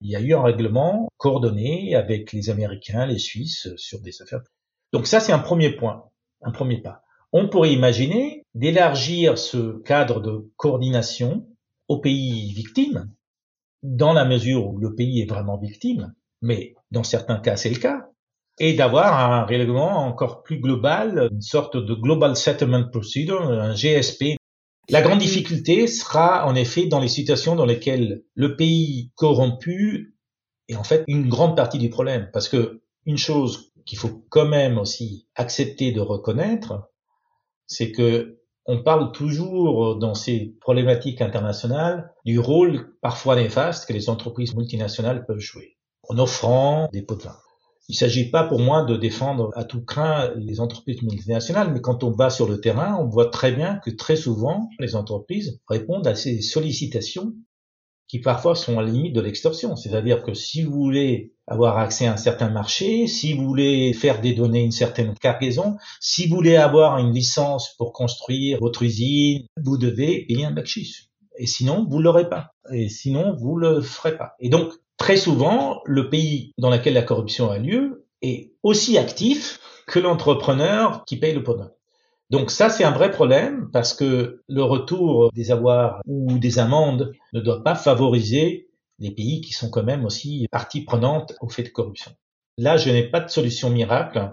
il y a eu un règlement coordonné avec les Américains, les Suisses sur des affaires. Donc ça, c'est un premier point, un premier pas. On pourrait imaginer d'élargir ce cadre de coordination aux pays victimes, dans la mesure où le pays est vraiment victime, mais dans certains cas c'est le cas, et d'avoir un règlement encore plus global, une sorte de Global Settlement Procedure, un GSP. La grande difficulté sera en effet dans les situations dans lesquelles le pays corrompu est en fait une grande partie du problème. Parce que une chose qu'il faut quand même aussi accepter de reconnaître, c'est que on parle toujours dans ces problématiques internationales du rôle parfois néfaste que les entreprises multinationales peuvent jouer en offrant des pots de vin. Il ne s'agit pas pour moi de défendre à tout craint les entreprises multinationales, mais quand on va sur le terrain, on voit très bien que très souvent, les entreprises répondent à ces sollicitations qui parfois sont à la limite de l'extorsion. C'est-à-dire que si vous voulez avoir accès à un certain marché, si vous voulez faire des données une certaine cargaison, si vous voulez avoir une licence pour construire votre usine, vous devez payer un backchiche. Et sinon, vous l'aurez pas. Et sinon, vous le ferez pas. Et donc, très souvent, le pays dans lequel la corruption a lieu est aussi actif que l'entrepreneur qui paye le pot donc ça, c'est un vrai problème parce que le retour des avoirs ou des amendes ne doit pas favoriser les pays qui sont quand même aussi partie prenante au fait de corruption. Là, je n'ai pas de solution miracle.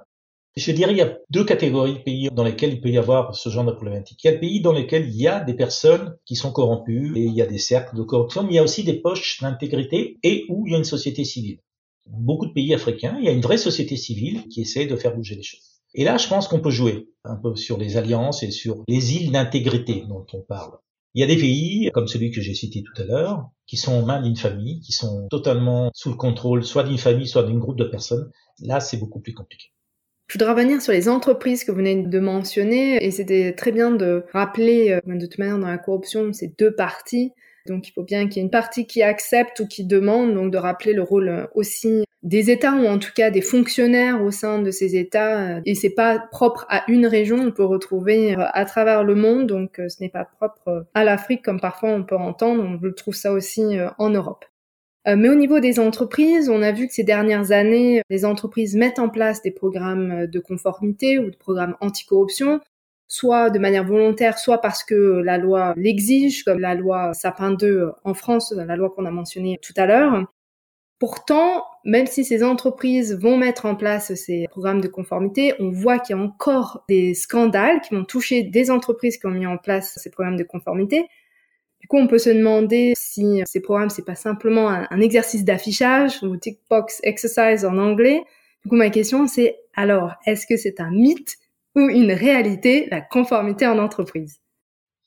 Je dirais qu'il y a deux catégories de pays dans lesquels il peut y avoir ce genre de problématique. Il y a des pays dans lesquels il y a des personnes qui sont corrompues et il y a des cercles de corruption, mais il y a aussi des poches d'intégrité et où il y a une société civile. Beaucoup de pays africains, il y a une vraie société civile qui essaie de faire bouger les choses. Et là, je pense qu'on peut jouer un peu sur les alliances et sur les îles d'intégrité dont on parle. Il y a des pays, comme celui que j'ai cité tout à l'heure, qui sont aux mains d'une famille, qui sont totalement sous le contrôle soit d'une famille, soit d'un groupe de personnes. Là, c'est beaucoup plus compliqué. Je voudrais revenir sur les entreprises que vous venez de mentionner, et c'était très bien de rappeler, euh, de toute manière, dans la corruption, ces deux parties. Donc il faut bien qu'il y ait une partie qui accepte ou qui demande, donc de rappeler le rôle euh, aussi des États ou en tout cas des fonctionnaires au sein de ces États. Et c'est pas propre à une région, on peut retrouver euh, à travers le monde, donc euh, ce n'est pas propre à l'Afrique comme parfois on peut entendre. On le trouve ça aussi en Europe. Mais au niveau des entreprises, on a vu que ces dernières années, les entreprises mettent en place des programmes de conformité ou de programmes anticorruption soit de manière volontaire, soit parce que la loi l'exige, comme la loi Sapin 2 en France, la loi qu'on a mentionnée tout à l'heure. Pourtant, même si ces entreprises vont mettre en place ces programmes de conformité, on voit qu'il y a encore des scandales qui vont toucher des entreprises qui ont mis en place ces programmes de conformité. Du coup, on peut se demander si ces programmes, c'est pas simplement un, exercice d'affichage ou tick box exercise en anglais. Du coup, ma question, c'est alors, est-ce que c'est un mythe ou une réalité, la conformité en entreprise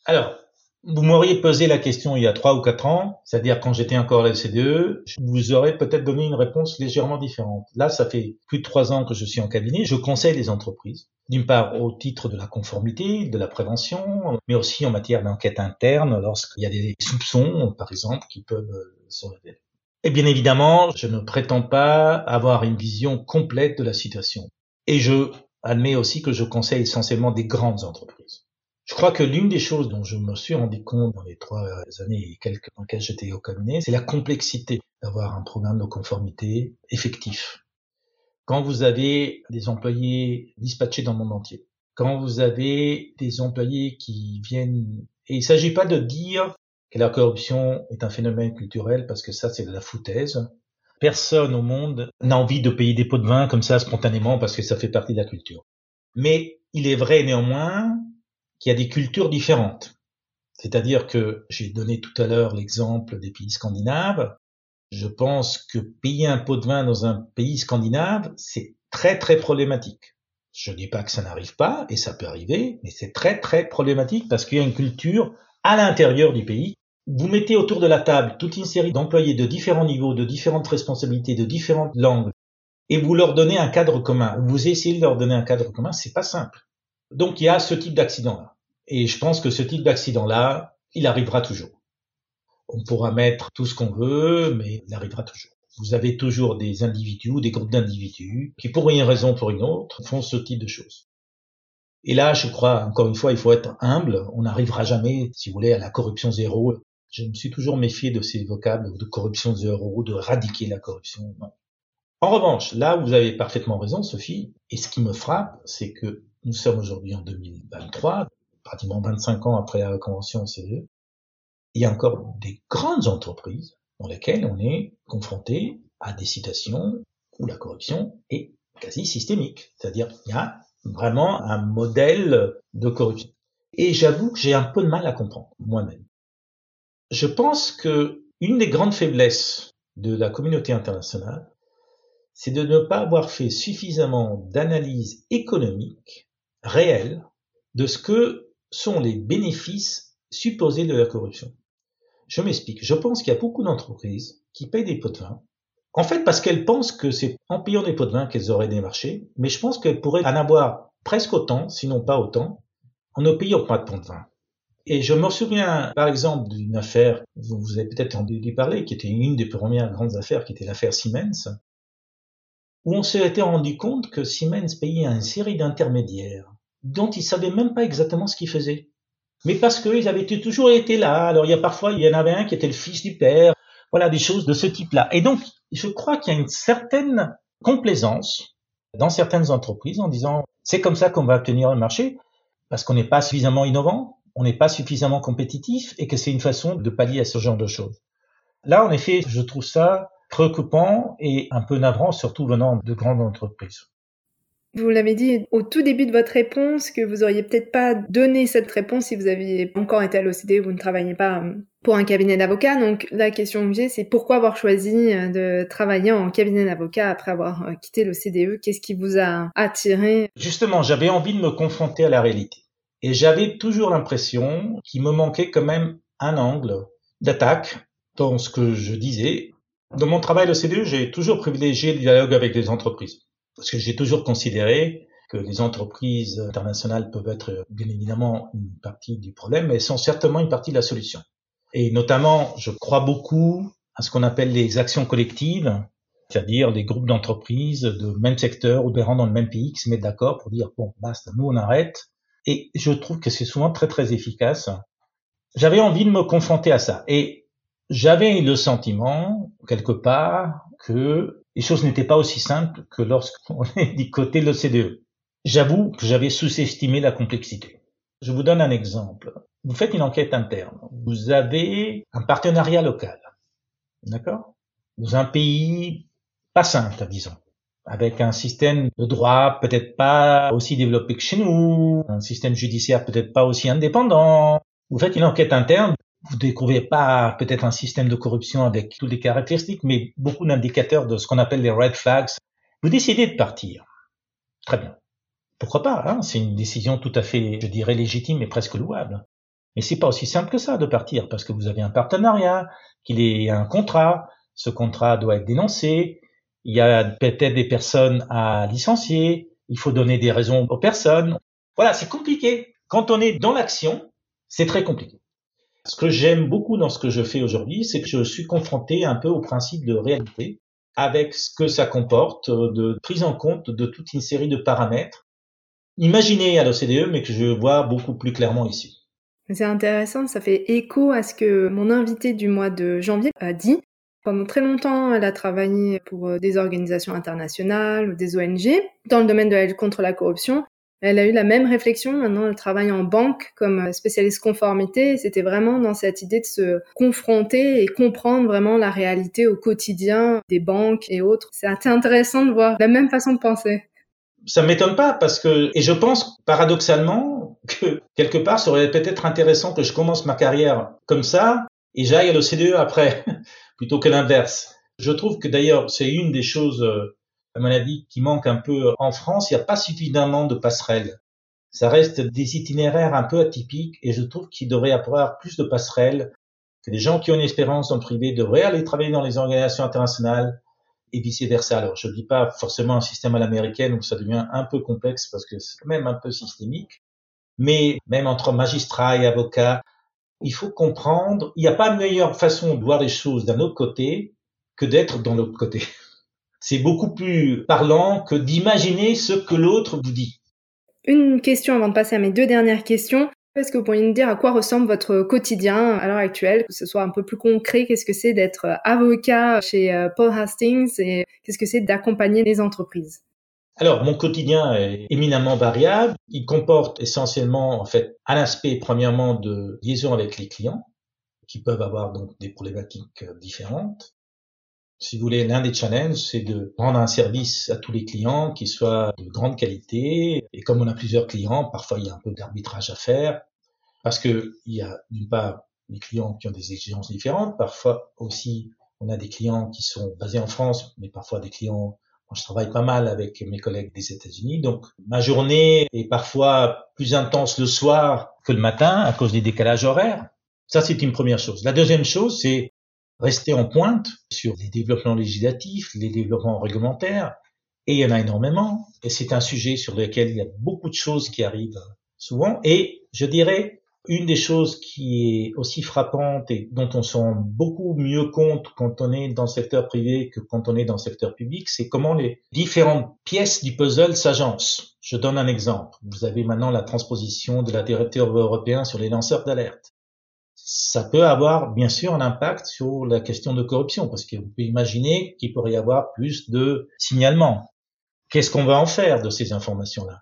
Alors, vous m'auriez posé la question il y a trois ou quatre ans, c'est-à-dire quand j'étais encore à la CDE, vous aurais peut-être donné une réponse légèrement différente. Là, ça fait plus de trois ans que je suis en cabinet. Je conseille les entreprises, d'une part au titre de la conformité, de la prévention, mais aussi en matière d'enquête interne lorsqu'il y a des soupçons, par exemple, qui peuvent se révéler. Et bien évidemment, je ne prétends pas avoir une vision complète de la situation. Et je admet aussi que je conseille essentiellement des grandes entreprises. Je crois que l'une des choses dont je me suis rendu compte dans les trois années et quelques dans lesquelles j'étais au cabinet, c'est la complexité d'avoir un programme de conformité effectif. Quand vous avez des employés dispatchés dans le monde entier, quand vous avez des employés qui viennent, et il ne s'agit pas de dire que la corruption est un phénomène culturel parce que ça c'est de la foutaise, Personne au monde n'a envie de payer des pots de vin comme ça spontanément parce que ça fait partie de la culture. Mais il est vrai néanmoins qu'il y a des cultures différentes. C'est-à-dire que j'ai donné tout à l'heure l'exemple des pays scandinaves. Je pense que payer un pot de vin dans un pays scandinave, c'est très très problématique. Je dis pas que ça n'arrive pas, et ça peut arriver, mais c'est très très problématique parce qu'il y a une culture à l'intérieur du pays vous mettez autour de la table toute une série d'employés de différents niveaux, de différentes responsabilités, de différentes langues, et vous leur donnez un cadre commun, vous essayez de leur donner un cadre commun, c'est pas simple. Donc il y a ce type d'accident-là. Et je pense que ce type d'accident-là, il arrivera toujours. On pourra mettre tout ce qu'on veut, mais il arrivera toujours. Vous avez toujours des individus ou des groupes d'individus qui, pour une raison ou pour une autre, font ce type de choses. Et là, je crois, encore une fois, il faut être humble. On n'arrivera jamais, si vous voulez, à la corruption zéro. Je me suis toujours méfié de ces vocables de corruption zéro, de radiquer la corruption. En revanche, là vous avez parfaitement raison, Sophie, et ce qui me frappe, c'est que nous sommes aujourd'hui en 2023, pratiquement 25 ans après la convention CE, il y a encore des grandes entreprises dans lesquelles on est confronté à des situations où la corruption est quasi systémique. C'est-à-dire qu'il y a vraiment un modèle de corruption. Et j'avoue que j'ai un peu de mal à comprendre moi-même je pense que une des grandes faiblesses de la communauté internationale, c'est de ne pas avoir fait suffisamment d'analyse économique réelle de ce que sont les bénéfices supposés de la corruption. Je m'explique. Je pense qu'il y a beaucoup d'entreprises qui payent des pots de vin. En fait, parce qu'elles pensent que c'est en payant des pots de vin qu'elles auraient des marchés, mais je pense qu'elles pourraient en avoir presque autant, sinon pas autant, en ne payant pas de pots de vin. Et je me souviens, par exemple, d'une affaire, vous, vous avez peut-être entendu parler, qui était une des premières grandes affaires, qui était l'affaire Siemens, où on s'était rendu compte que Siemens payait une série d'intermédiaires dont ils savaient même pas exactement ce qu'ils faisaient. Mais parce qu'ils avaient toujours été là. Alors il y a parfois, il y en avait un qui était le fils du père. Voilà, des choses de ce type-là. Et donc, je crois qu'il y a une certaine complaisance dans certaines entreprises en disant, c'est comme ça qu'on va obtenir le marché, parce qu'on n'est pas suffisamment innovant, on n'est pas suffisamment compétitif, et que c'est une façon de pallier à ce genre de choses. Là, en effet, je trouve ça préoccupant et un peu navrant, surtout venant de grandes entreprises. Vous l'avez dit au tout début de votre réponse que vous auriez peut-être pas donné cette réponse si vous aviez encore été à l'OCDE, vous ne travailliez pas euh, pour un cabinet d'avocat. Donc la question que j'ai, c'est pourquoi avoir choisi euh, de travailler en cabinet d'avocat après avoir euh, quitté l'OCDE Qu'est-ce qui vous a attiré? Justement, j'avais envie de me confronter à la réalité. Et j'avais toujours l'impression qu'il me manquait quand même un angle d'attaque dans ce que je disais. Dans mon travail à l'OCDE, j'ai toujours privilégié le dialogue avec les entreprises. Parce que j'ai toujours considéré que les entreprises internationales peuvent être bien évidemment une partie du problème, mais sont certainement une partie de la solution. Et notamment, je crois beaucoup à ce qu'on appelle les actions collectives, c'est-à-dire les groupes d'entreprises de même secteur ou rangs dans le même pays qui se mettent d'accord pour dire bon basta, nous on arrête. Et je trouve que c'est souvent très très efficace. J'avais envie de me confronter à ça et j'avais le sentiment quelque part que les choses n'étaient pas aussi simples que lorsqu'on est du côté de l'OCDE. J'avoue que j'avais sous-estimé la complexité. Je vous donne un exemple. Vous faites une enquête interne. Vous avez un partenariat local. D'accord? Dans un pays pas simple, disons. Avec un système de droit peut-être pas aussi développé que chez nous, un système judiciaire peut-être pas aussi indépendant. Vous faites une enquête interne, vous découvrez pas peut-être un système de corruption avec toutes les caractéristiques, mais beaucoup d'indicateurs de ce qu'on appelle les red flags. Vous décidez de partir. Très bien. Pourquoi pas hein? C'est une décision tout à fait, je dirais, légitime et presque louable. Mais c'est pas aussi simple que ça de partir, parce que vous avez un partenariat, qu'il y a un contrat, ce contrat doit être dénoncé, il y a peut-être des personnes à licencier, il faut donner des raisons aux personnes. Voilà, c'est compliqué. Quand on est dans l'action, c'est très compliqué. Ce que j'aime beaucoup dans ce que je fais aujourd'hui, c'est que je suis confronté un peu au principe de réalité, avec ce que ça comporte de prise en compte de toute une série de paramètres imaginés à l'OCDE, mais que je vois beaucoup plus clairement ici. C'est intéressant, ça fait écho à ce que mon invité du mois de janvier a dit. Pendant très longtemps, elle a travaillé pour euh, des organisations internationales ou des ONG dans le domaine de la lutte contre la corruption. Elle a eu la même réflexion. Maintenant, elle travaille en banque comme spécialiste conformité. C'était vraiment dans cette idée de se confronter et comprendre vraiment la réalité au quotidien des banques et autres. C'est assez intéressant de voir la même façon de penser. Ça m'étonne pas parce que, et je pense paradoxalement que quelque part, ça aurait peut-être intéressant que je commence ma carrière comme ça et j'aille à l'OCDE après, plutôt que l'inverse. Je trouve que d'ailleurs, c'est une des choses euh, à mon avis, qui manque un peu en France. Il n'y a pas suffisamment de passerelles. Ça reste des itinéraires un peu atypiques et je trouve qu'il devrait y avoir plus de passerelles, que les gens qui ont une expérience en privé devraient aller travailler dans les organisations internationales et vice versa. Alors, je ne dis pas forcément un système à l'américaine où ça devient un peu complexe parce que c'est quand même un peu systémique, mais même entre magistrats et avocats, il faut comprendre, il n'y a pas de meilleure façon de voir les choses d'un autre côté que d'être dans l'autre côté c'est beaucoup plus parlant que d'imaginer ce que l'autre vous dit. Une question avant de passer à mes deux dernières questions. Est-ce que vous pourriez nous dire à quoi ressemble votre quotidien à l'heure actuelle, que ce soit un peu plus concret, qu'est-ce que c'est d'être avocat chez euh, Paul Hastings et qu'est-ce que c'est d'accompagner les entreprises? Alors, mon quotidien est éminemment variable. Il comporte essentiellement, en fait, un aspect, premièrement, de liaison avec les clients, qui peuvent avoir donc des problématiques différentes si vous voulez, l'un des challenges, c'est de rendre un service à tous les clients qui soit de grande qualité. Et comme on a plusieurs clients, parfois il y a un peu d'arbitrage à faire parce que il y a d'une part les clients qui ont des exigences différentes, parfois aussi On a des clients qui sont basés en France, mais parfois des clients je travaille pas mal avec mes collègues des États-Unis, donc ma journée est parfois plus intense le soir que le matin à cause des décalages horaires. Ça, c'est une première chose. La deuxième chose, c'est rester en pointe sur les développements législatifs, les développements réglementaires, et il y en a énormément. Et c'est un sujet sur lequel il y a beaucoup de choses qui arrivent souvent. Et je dirais, une des choses qui est aussi frappante et dont on se rend beaucoup mieux compte quand on est dans le secteur privé que quand on est dans le secteur public, c'est comment les différentes pièces du puzzle s'agencent. Je donne un exemple. Vous avez maintenant la transposition de la directive européenne sur les lanceurs d'alerte. Ça peut avoir bien sûr un impact sur la question de corruption parce que vous pouvez imaginer qu'il pourrait y avoir plus de signalements. Qu'est-ce qu'on va en faire de ces informations-là?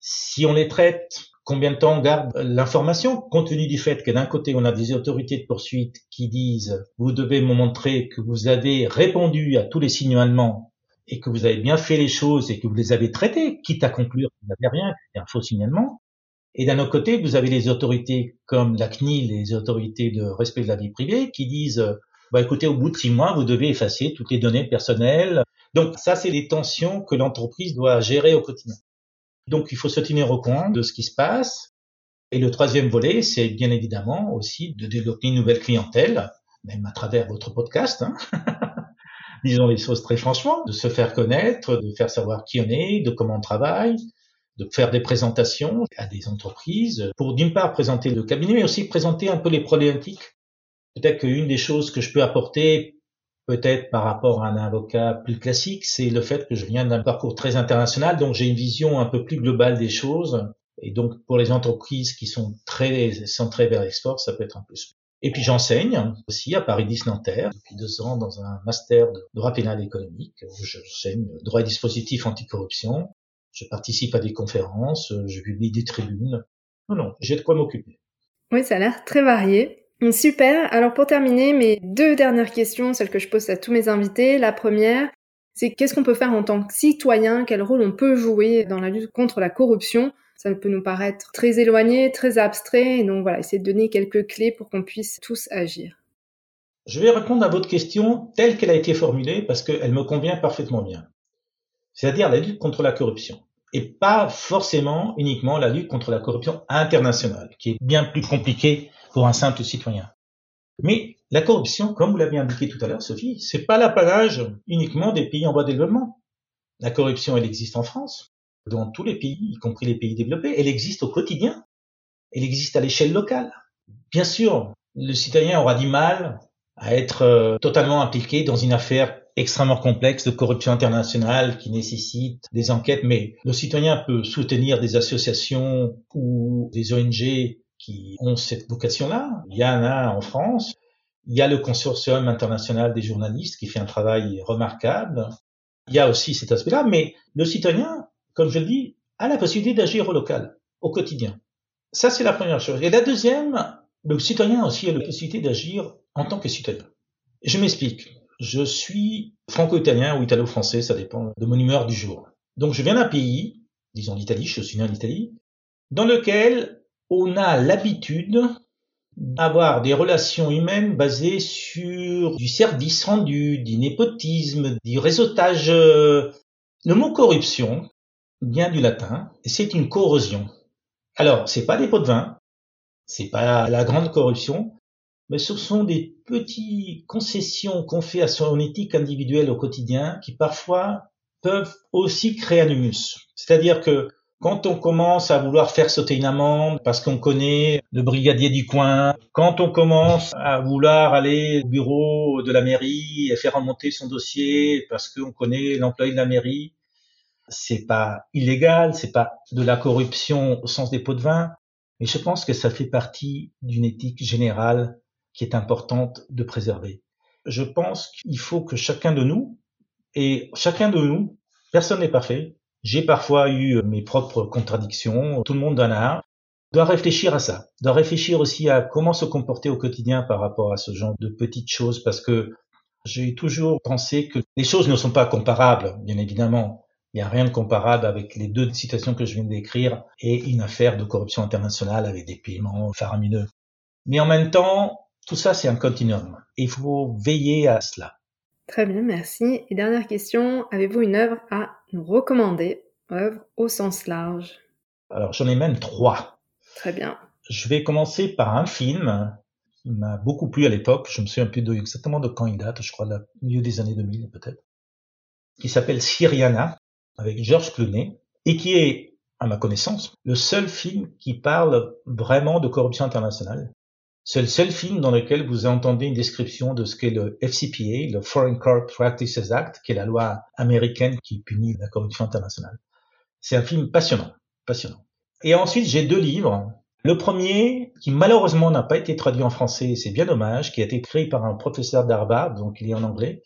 Si on les traite combien de temps on garde l'information, compte tenu du fait que d'un côté, on a des autorités de poursuite qui disent, vous devez me montrer que vous avez répondu à tous les signalements et que vous avez bien fait les choses et que vous les avez traités, quitte à conclure que vous n'avez rien, c'est un faux signalement. Et d'un autre côté, vous avez les autorités comme la CNIL, les autorités de respect de la vie privée, qui disent, bah écoutez, au bout de six mois, vous devez effacer toutes les données personnelles. Donc ça, c'est les tensions que l'entreprise doit gérer au quotidien. Donc il faut se tenir au courant de ce qui se passe. Et le troisième volet, c'est bien évidemment aussi de développer une nouvelle clientèle, même à travers votre podcast. Hein. Disons les choses très franchement, de se faire connaître, de faire savoir qui on est, de comment on travaille, de faire des présentations à des entreprises pour d'une part présenter le cabinet, mais aussi présenter un peu les problématiques. Peut-être qu'une des choses que je peux apporter peut-être par rapport à un avocat plus classique, c'est le fait que je viens d'un parcours très international, donc j'ai une vision un peu plus globale des choses. Et donc, pour les entreprises qui sont très centrées vers l'export, ça peut être un plus. Et puis, j'enseigne aussi à Paris 10 Nanterre depuis deux ans dans un master de droit pénal économique où j'enseigne droit et dispositif anticorruption. Je participe à des conférences, je publie des tribunes. Non, non, j'ai de quoi m'occuper. Oui, ça a l'air très varié. Super. Alors pour terminer, mes deux dernières questions, celles que je pose à tous mes invités. La première, c'est qu'est-ce qu'on peut faire en tant que citoyen? Quel rôle on peut jouer dans la lutte contre la corruption? Ça peut nous paraître très éloigné, très abstrait. Donc voilà, essayer de donner quelques clés pour qu'on puisse tous agir. Je vais répondre à votre question telle qu'elle a été formulée parce qu'elle me convient parfaitement bien. C'est-à-dire la lutte contre la corruption. Et pas forcément uniquement la lutte contre la corruption internationale, qui est bien plus compliquée pour un simple citoyen. Mais la corruption, comme vous l'avez indiqué tout à l'heure, Sophie, c'est pas l'apanage uniquement des pays en voie de développement. La corruption, elle existe en France, dans tous les pays, y compris les pays développés. Elle existe au quotidien. Elle existe à l'échelle locale. Bien sûr, le citoyen aura du mal à être euh, totalement impliqué dans une affaire extrêmement complexe de corruption internationale qui nécessite des enquêtes, mais le citoyen peut soutenir des associations ou des ONG qui ont cette vocation-là. Il y en a en France. Il y a le consortium international des journalistes qui fait un travail remarquable. Il y a aussi cet aspect-là, mais le citoyen, comme je le dis, a la possibilité d'agir au local, au quotidien. Ça, c'est la première chose. Et la deuxième, le citoyen aussi a la possibilité d'agir en tant que citoyen. Je m'explique. Je suis franco-italien ou italo-français, ça dépend de mon humeur du jour. Donc je viens d'un pays, disons l'Italie, je suis né en Italie, dans lequel on a l'habitude d'avoir des relations humaines basées sur du service rendu, du népotisme, du réseautage. Le mot corruption vient du latin et c'est une corrosion. Alors, c'est pas des pots de vin, c'est pas la grande corruption, mais ce sont des petites concessions qu'on fait à son éthique individuelle au quotidien qui parfois peuvent aussi créer un humus. C'est-à-dire que quand on commence à vouloir faire sauter une amende parce qu'on connaît le brigadier du coin, quand on commence à vouloir aller au bureau de la mairie et faire remonter son dossier parce qu'on connaît l'employé de la mairie, c'est pas illégal, c'est pas de la corruption au sens des pots de vin, mais je pense que ça fait partie d'une éthique générale qui est importante de préserver. Je pense qu'il faut que chacun de nous, et chacun de nous, personne n'est parfait, j'ai parfois eu euh, mes propres contradictions, tout le monde en a, doit réfléchir à ça, doit réfléchir aussi à comment se comporter au quotidien par rapport à ce genre de petites choses, parce que j'ai toujours pensé que les choses ne sont pas comparables, bien évidemment. Il n'y a rien de comparable avec les deux situations que je viens d'écrire et une affaire de corruption internationale avec des paiements faramineux. Mais en même temps, Tout ça, c'est un continuum. Il faut veiller à cela. Très bien, merci. Et dernière question, avez-vous une œuvre à nous recommander? Œuvre au sens large. Alors, j'en ai même trois. Très bien. Je vais commencer par un film qui m'a beaucoup plu à l'époque. Je me souviens plus de, exactement de quand il date, je crois, au milieu des années 2000 peut-être. Qui s'appelle Syriana, avec George Clooney, et qui est, à ma connaissance, le seul film qui parle vraiment de corruption internationale. C'est le seul film dans lequel vous entendez une description de ce qu'est le FCPA, le Foreign Corrupt Practices Act, qui est la loi américaine qui punit la corruption internationale. C'est un film passionnant, passionnant. Et ensuite, j'ai deux livres. Le premier, qui malheureusement n'a pas été traduit en français, c'est bien dommage, qui a été écrit par un professeur d'Harvard, donc il est en anglais,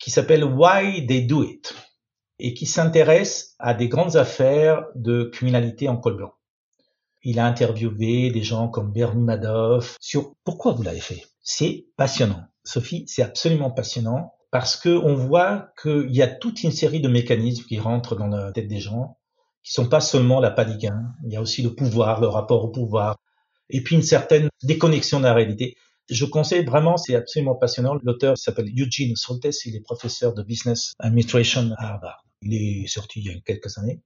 qui s'appelle Why They Do It, et qui s'intéresse à des grandes affaires de criminalité en col blanc. Il a interviewé des gens comme Bernie Madoff sur pourquoi vous l'avez fait? C'est passionnant. Sophie, c'est absolument passionnant parce que on voit qu'il y a toute une série de mécanismes qui rentrent dans la tête des gens, qui sont pas seulement la gain. Il y a aussi le pouvoir, le rapport au pouvoir, et puis une certaine déconnexion de la réalité. Je conseille vraiment, c'est absolument passionnant. L'auteur s'appelle Eugene Soltes, il est professeur de business administration à Harvard. Il est sorti il y a quelques années.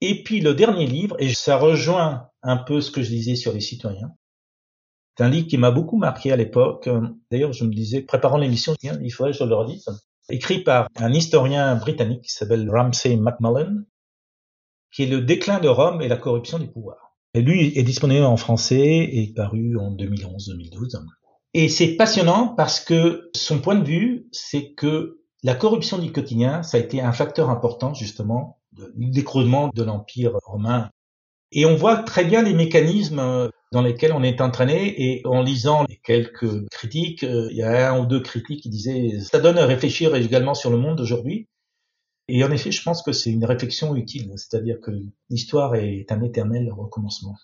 Et puis le dernier livre, et ça rejoint un peu ce que je disais sur les citoyens, c'est un livre qui m'a beaucoup marqué à l'époque. D'ailleurs, je me disais, préparant l'émission, il faudrait que je le redise. Écrit par un historien britannique qui s'appelle Ramsay MacMullen, qui est le déclin de Rome et la corruption du pouvoir. Et lui est disponible en français et paru en 2011-2012. Et c'est passionnant parce que son point de vue, c'est que la corruption du quotidien, ça a été un facteur important justement l'écroulement de l'Empire romain. Et on voit très bien les mécanismes euh, dans lesquels on est entraîné et en lisant les quelques critiques, euh, il y a un ou deux critiques qui disaient ça donne à réfléchir également sur le monde d'aujourd'hui. Et en effet, je pense que c'est une réflexion utile, c'est-à-dire que l'histoire est un éternel recommencement.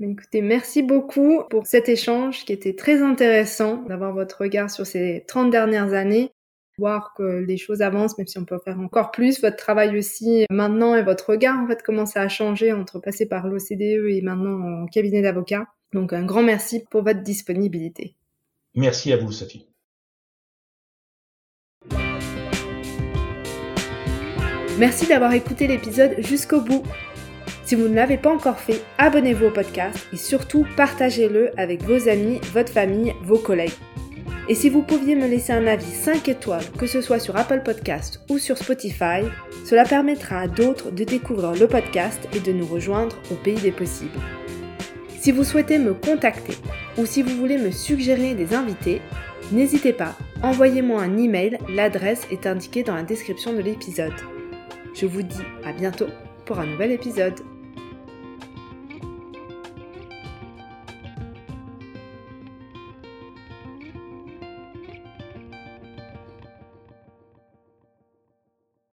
écoutez, merci beaucoup pour cet échange qui était très intéressant d'avoir votre regard sur ces 30 dernières années voir que les choses avancent, même si on peut faire encore plus. Votre travail aussi maintenant et votre regard en fait commence à changer entre passer par l'OCDE et maintenant en cabinet d'avocat. Donc un grand merci pour votre disponibilité. Merci à vous, Sophie. Merci d'avoir écouté l'épisode jusqu'au bout. Si vous ne l'avez pas encore fait, abonnez-vous au podcast et surtout partagez-le avec vos amis, votre famille, vos collègues. Et si vous pouviez me laisser un avis 5 étoiles, que ce soit sur Apple Podcast ou sur Spotify, cela permettra à d'autres de découvrir le podcast et de nous rejoindre au pays des possibles. Si vous souhaitez me contacter ou si vous voulez me suggérer des invités, n'hésitez pas, envoyez-moi un email, l'adresse est indiquée dans la description de l'épisode. Je vous dis à bientôt pour un nouvel épisode.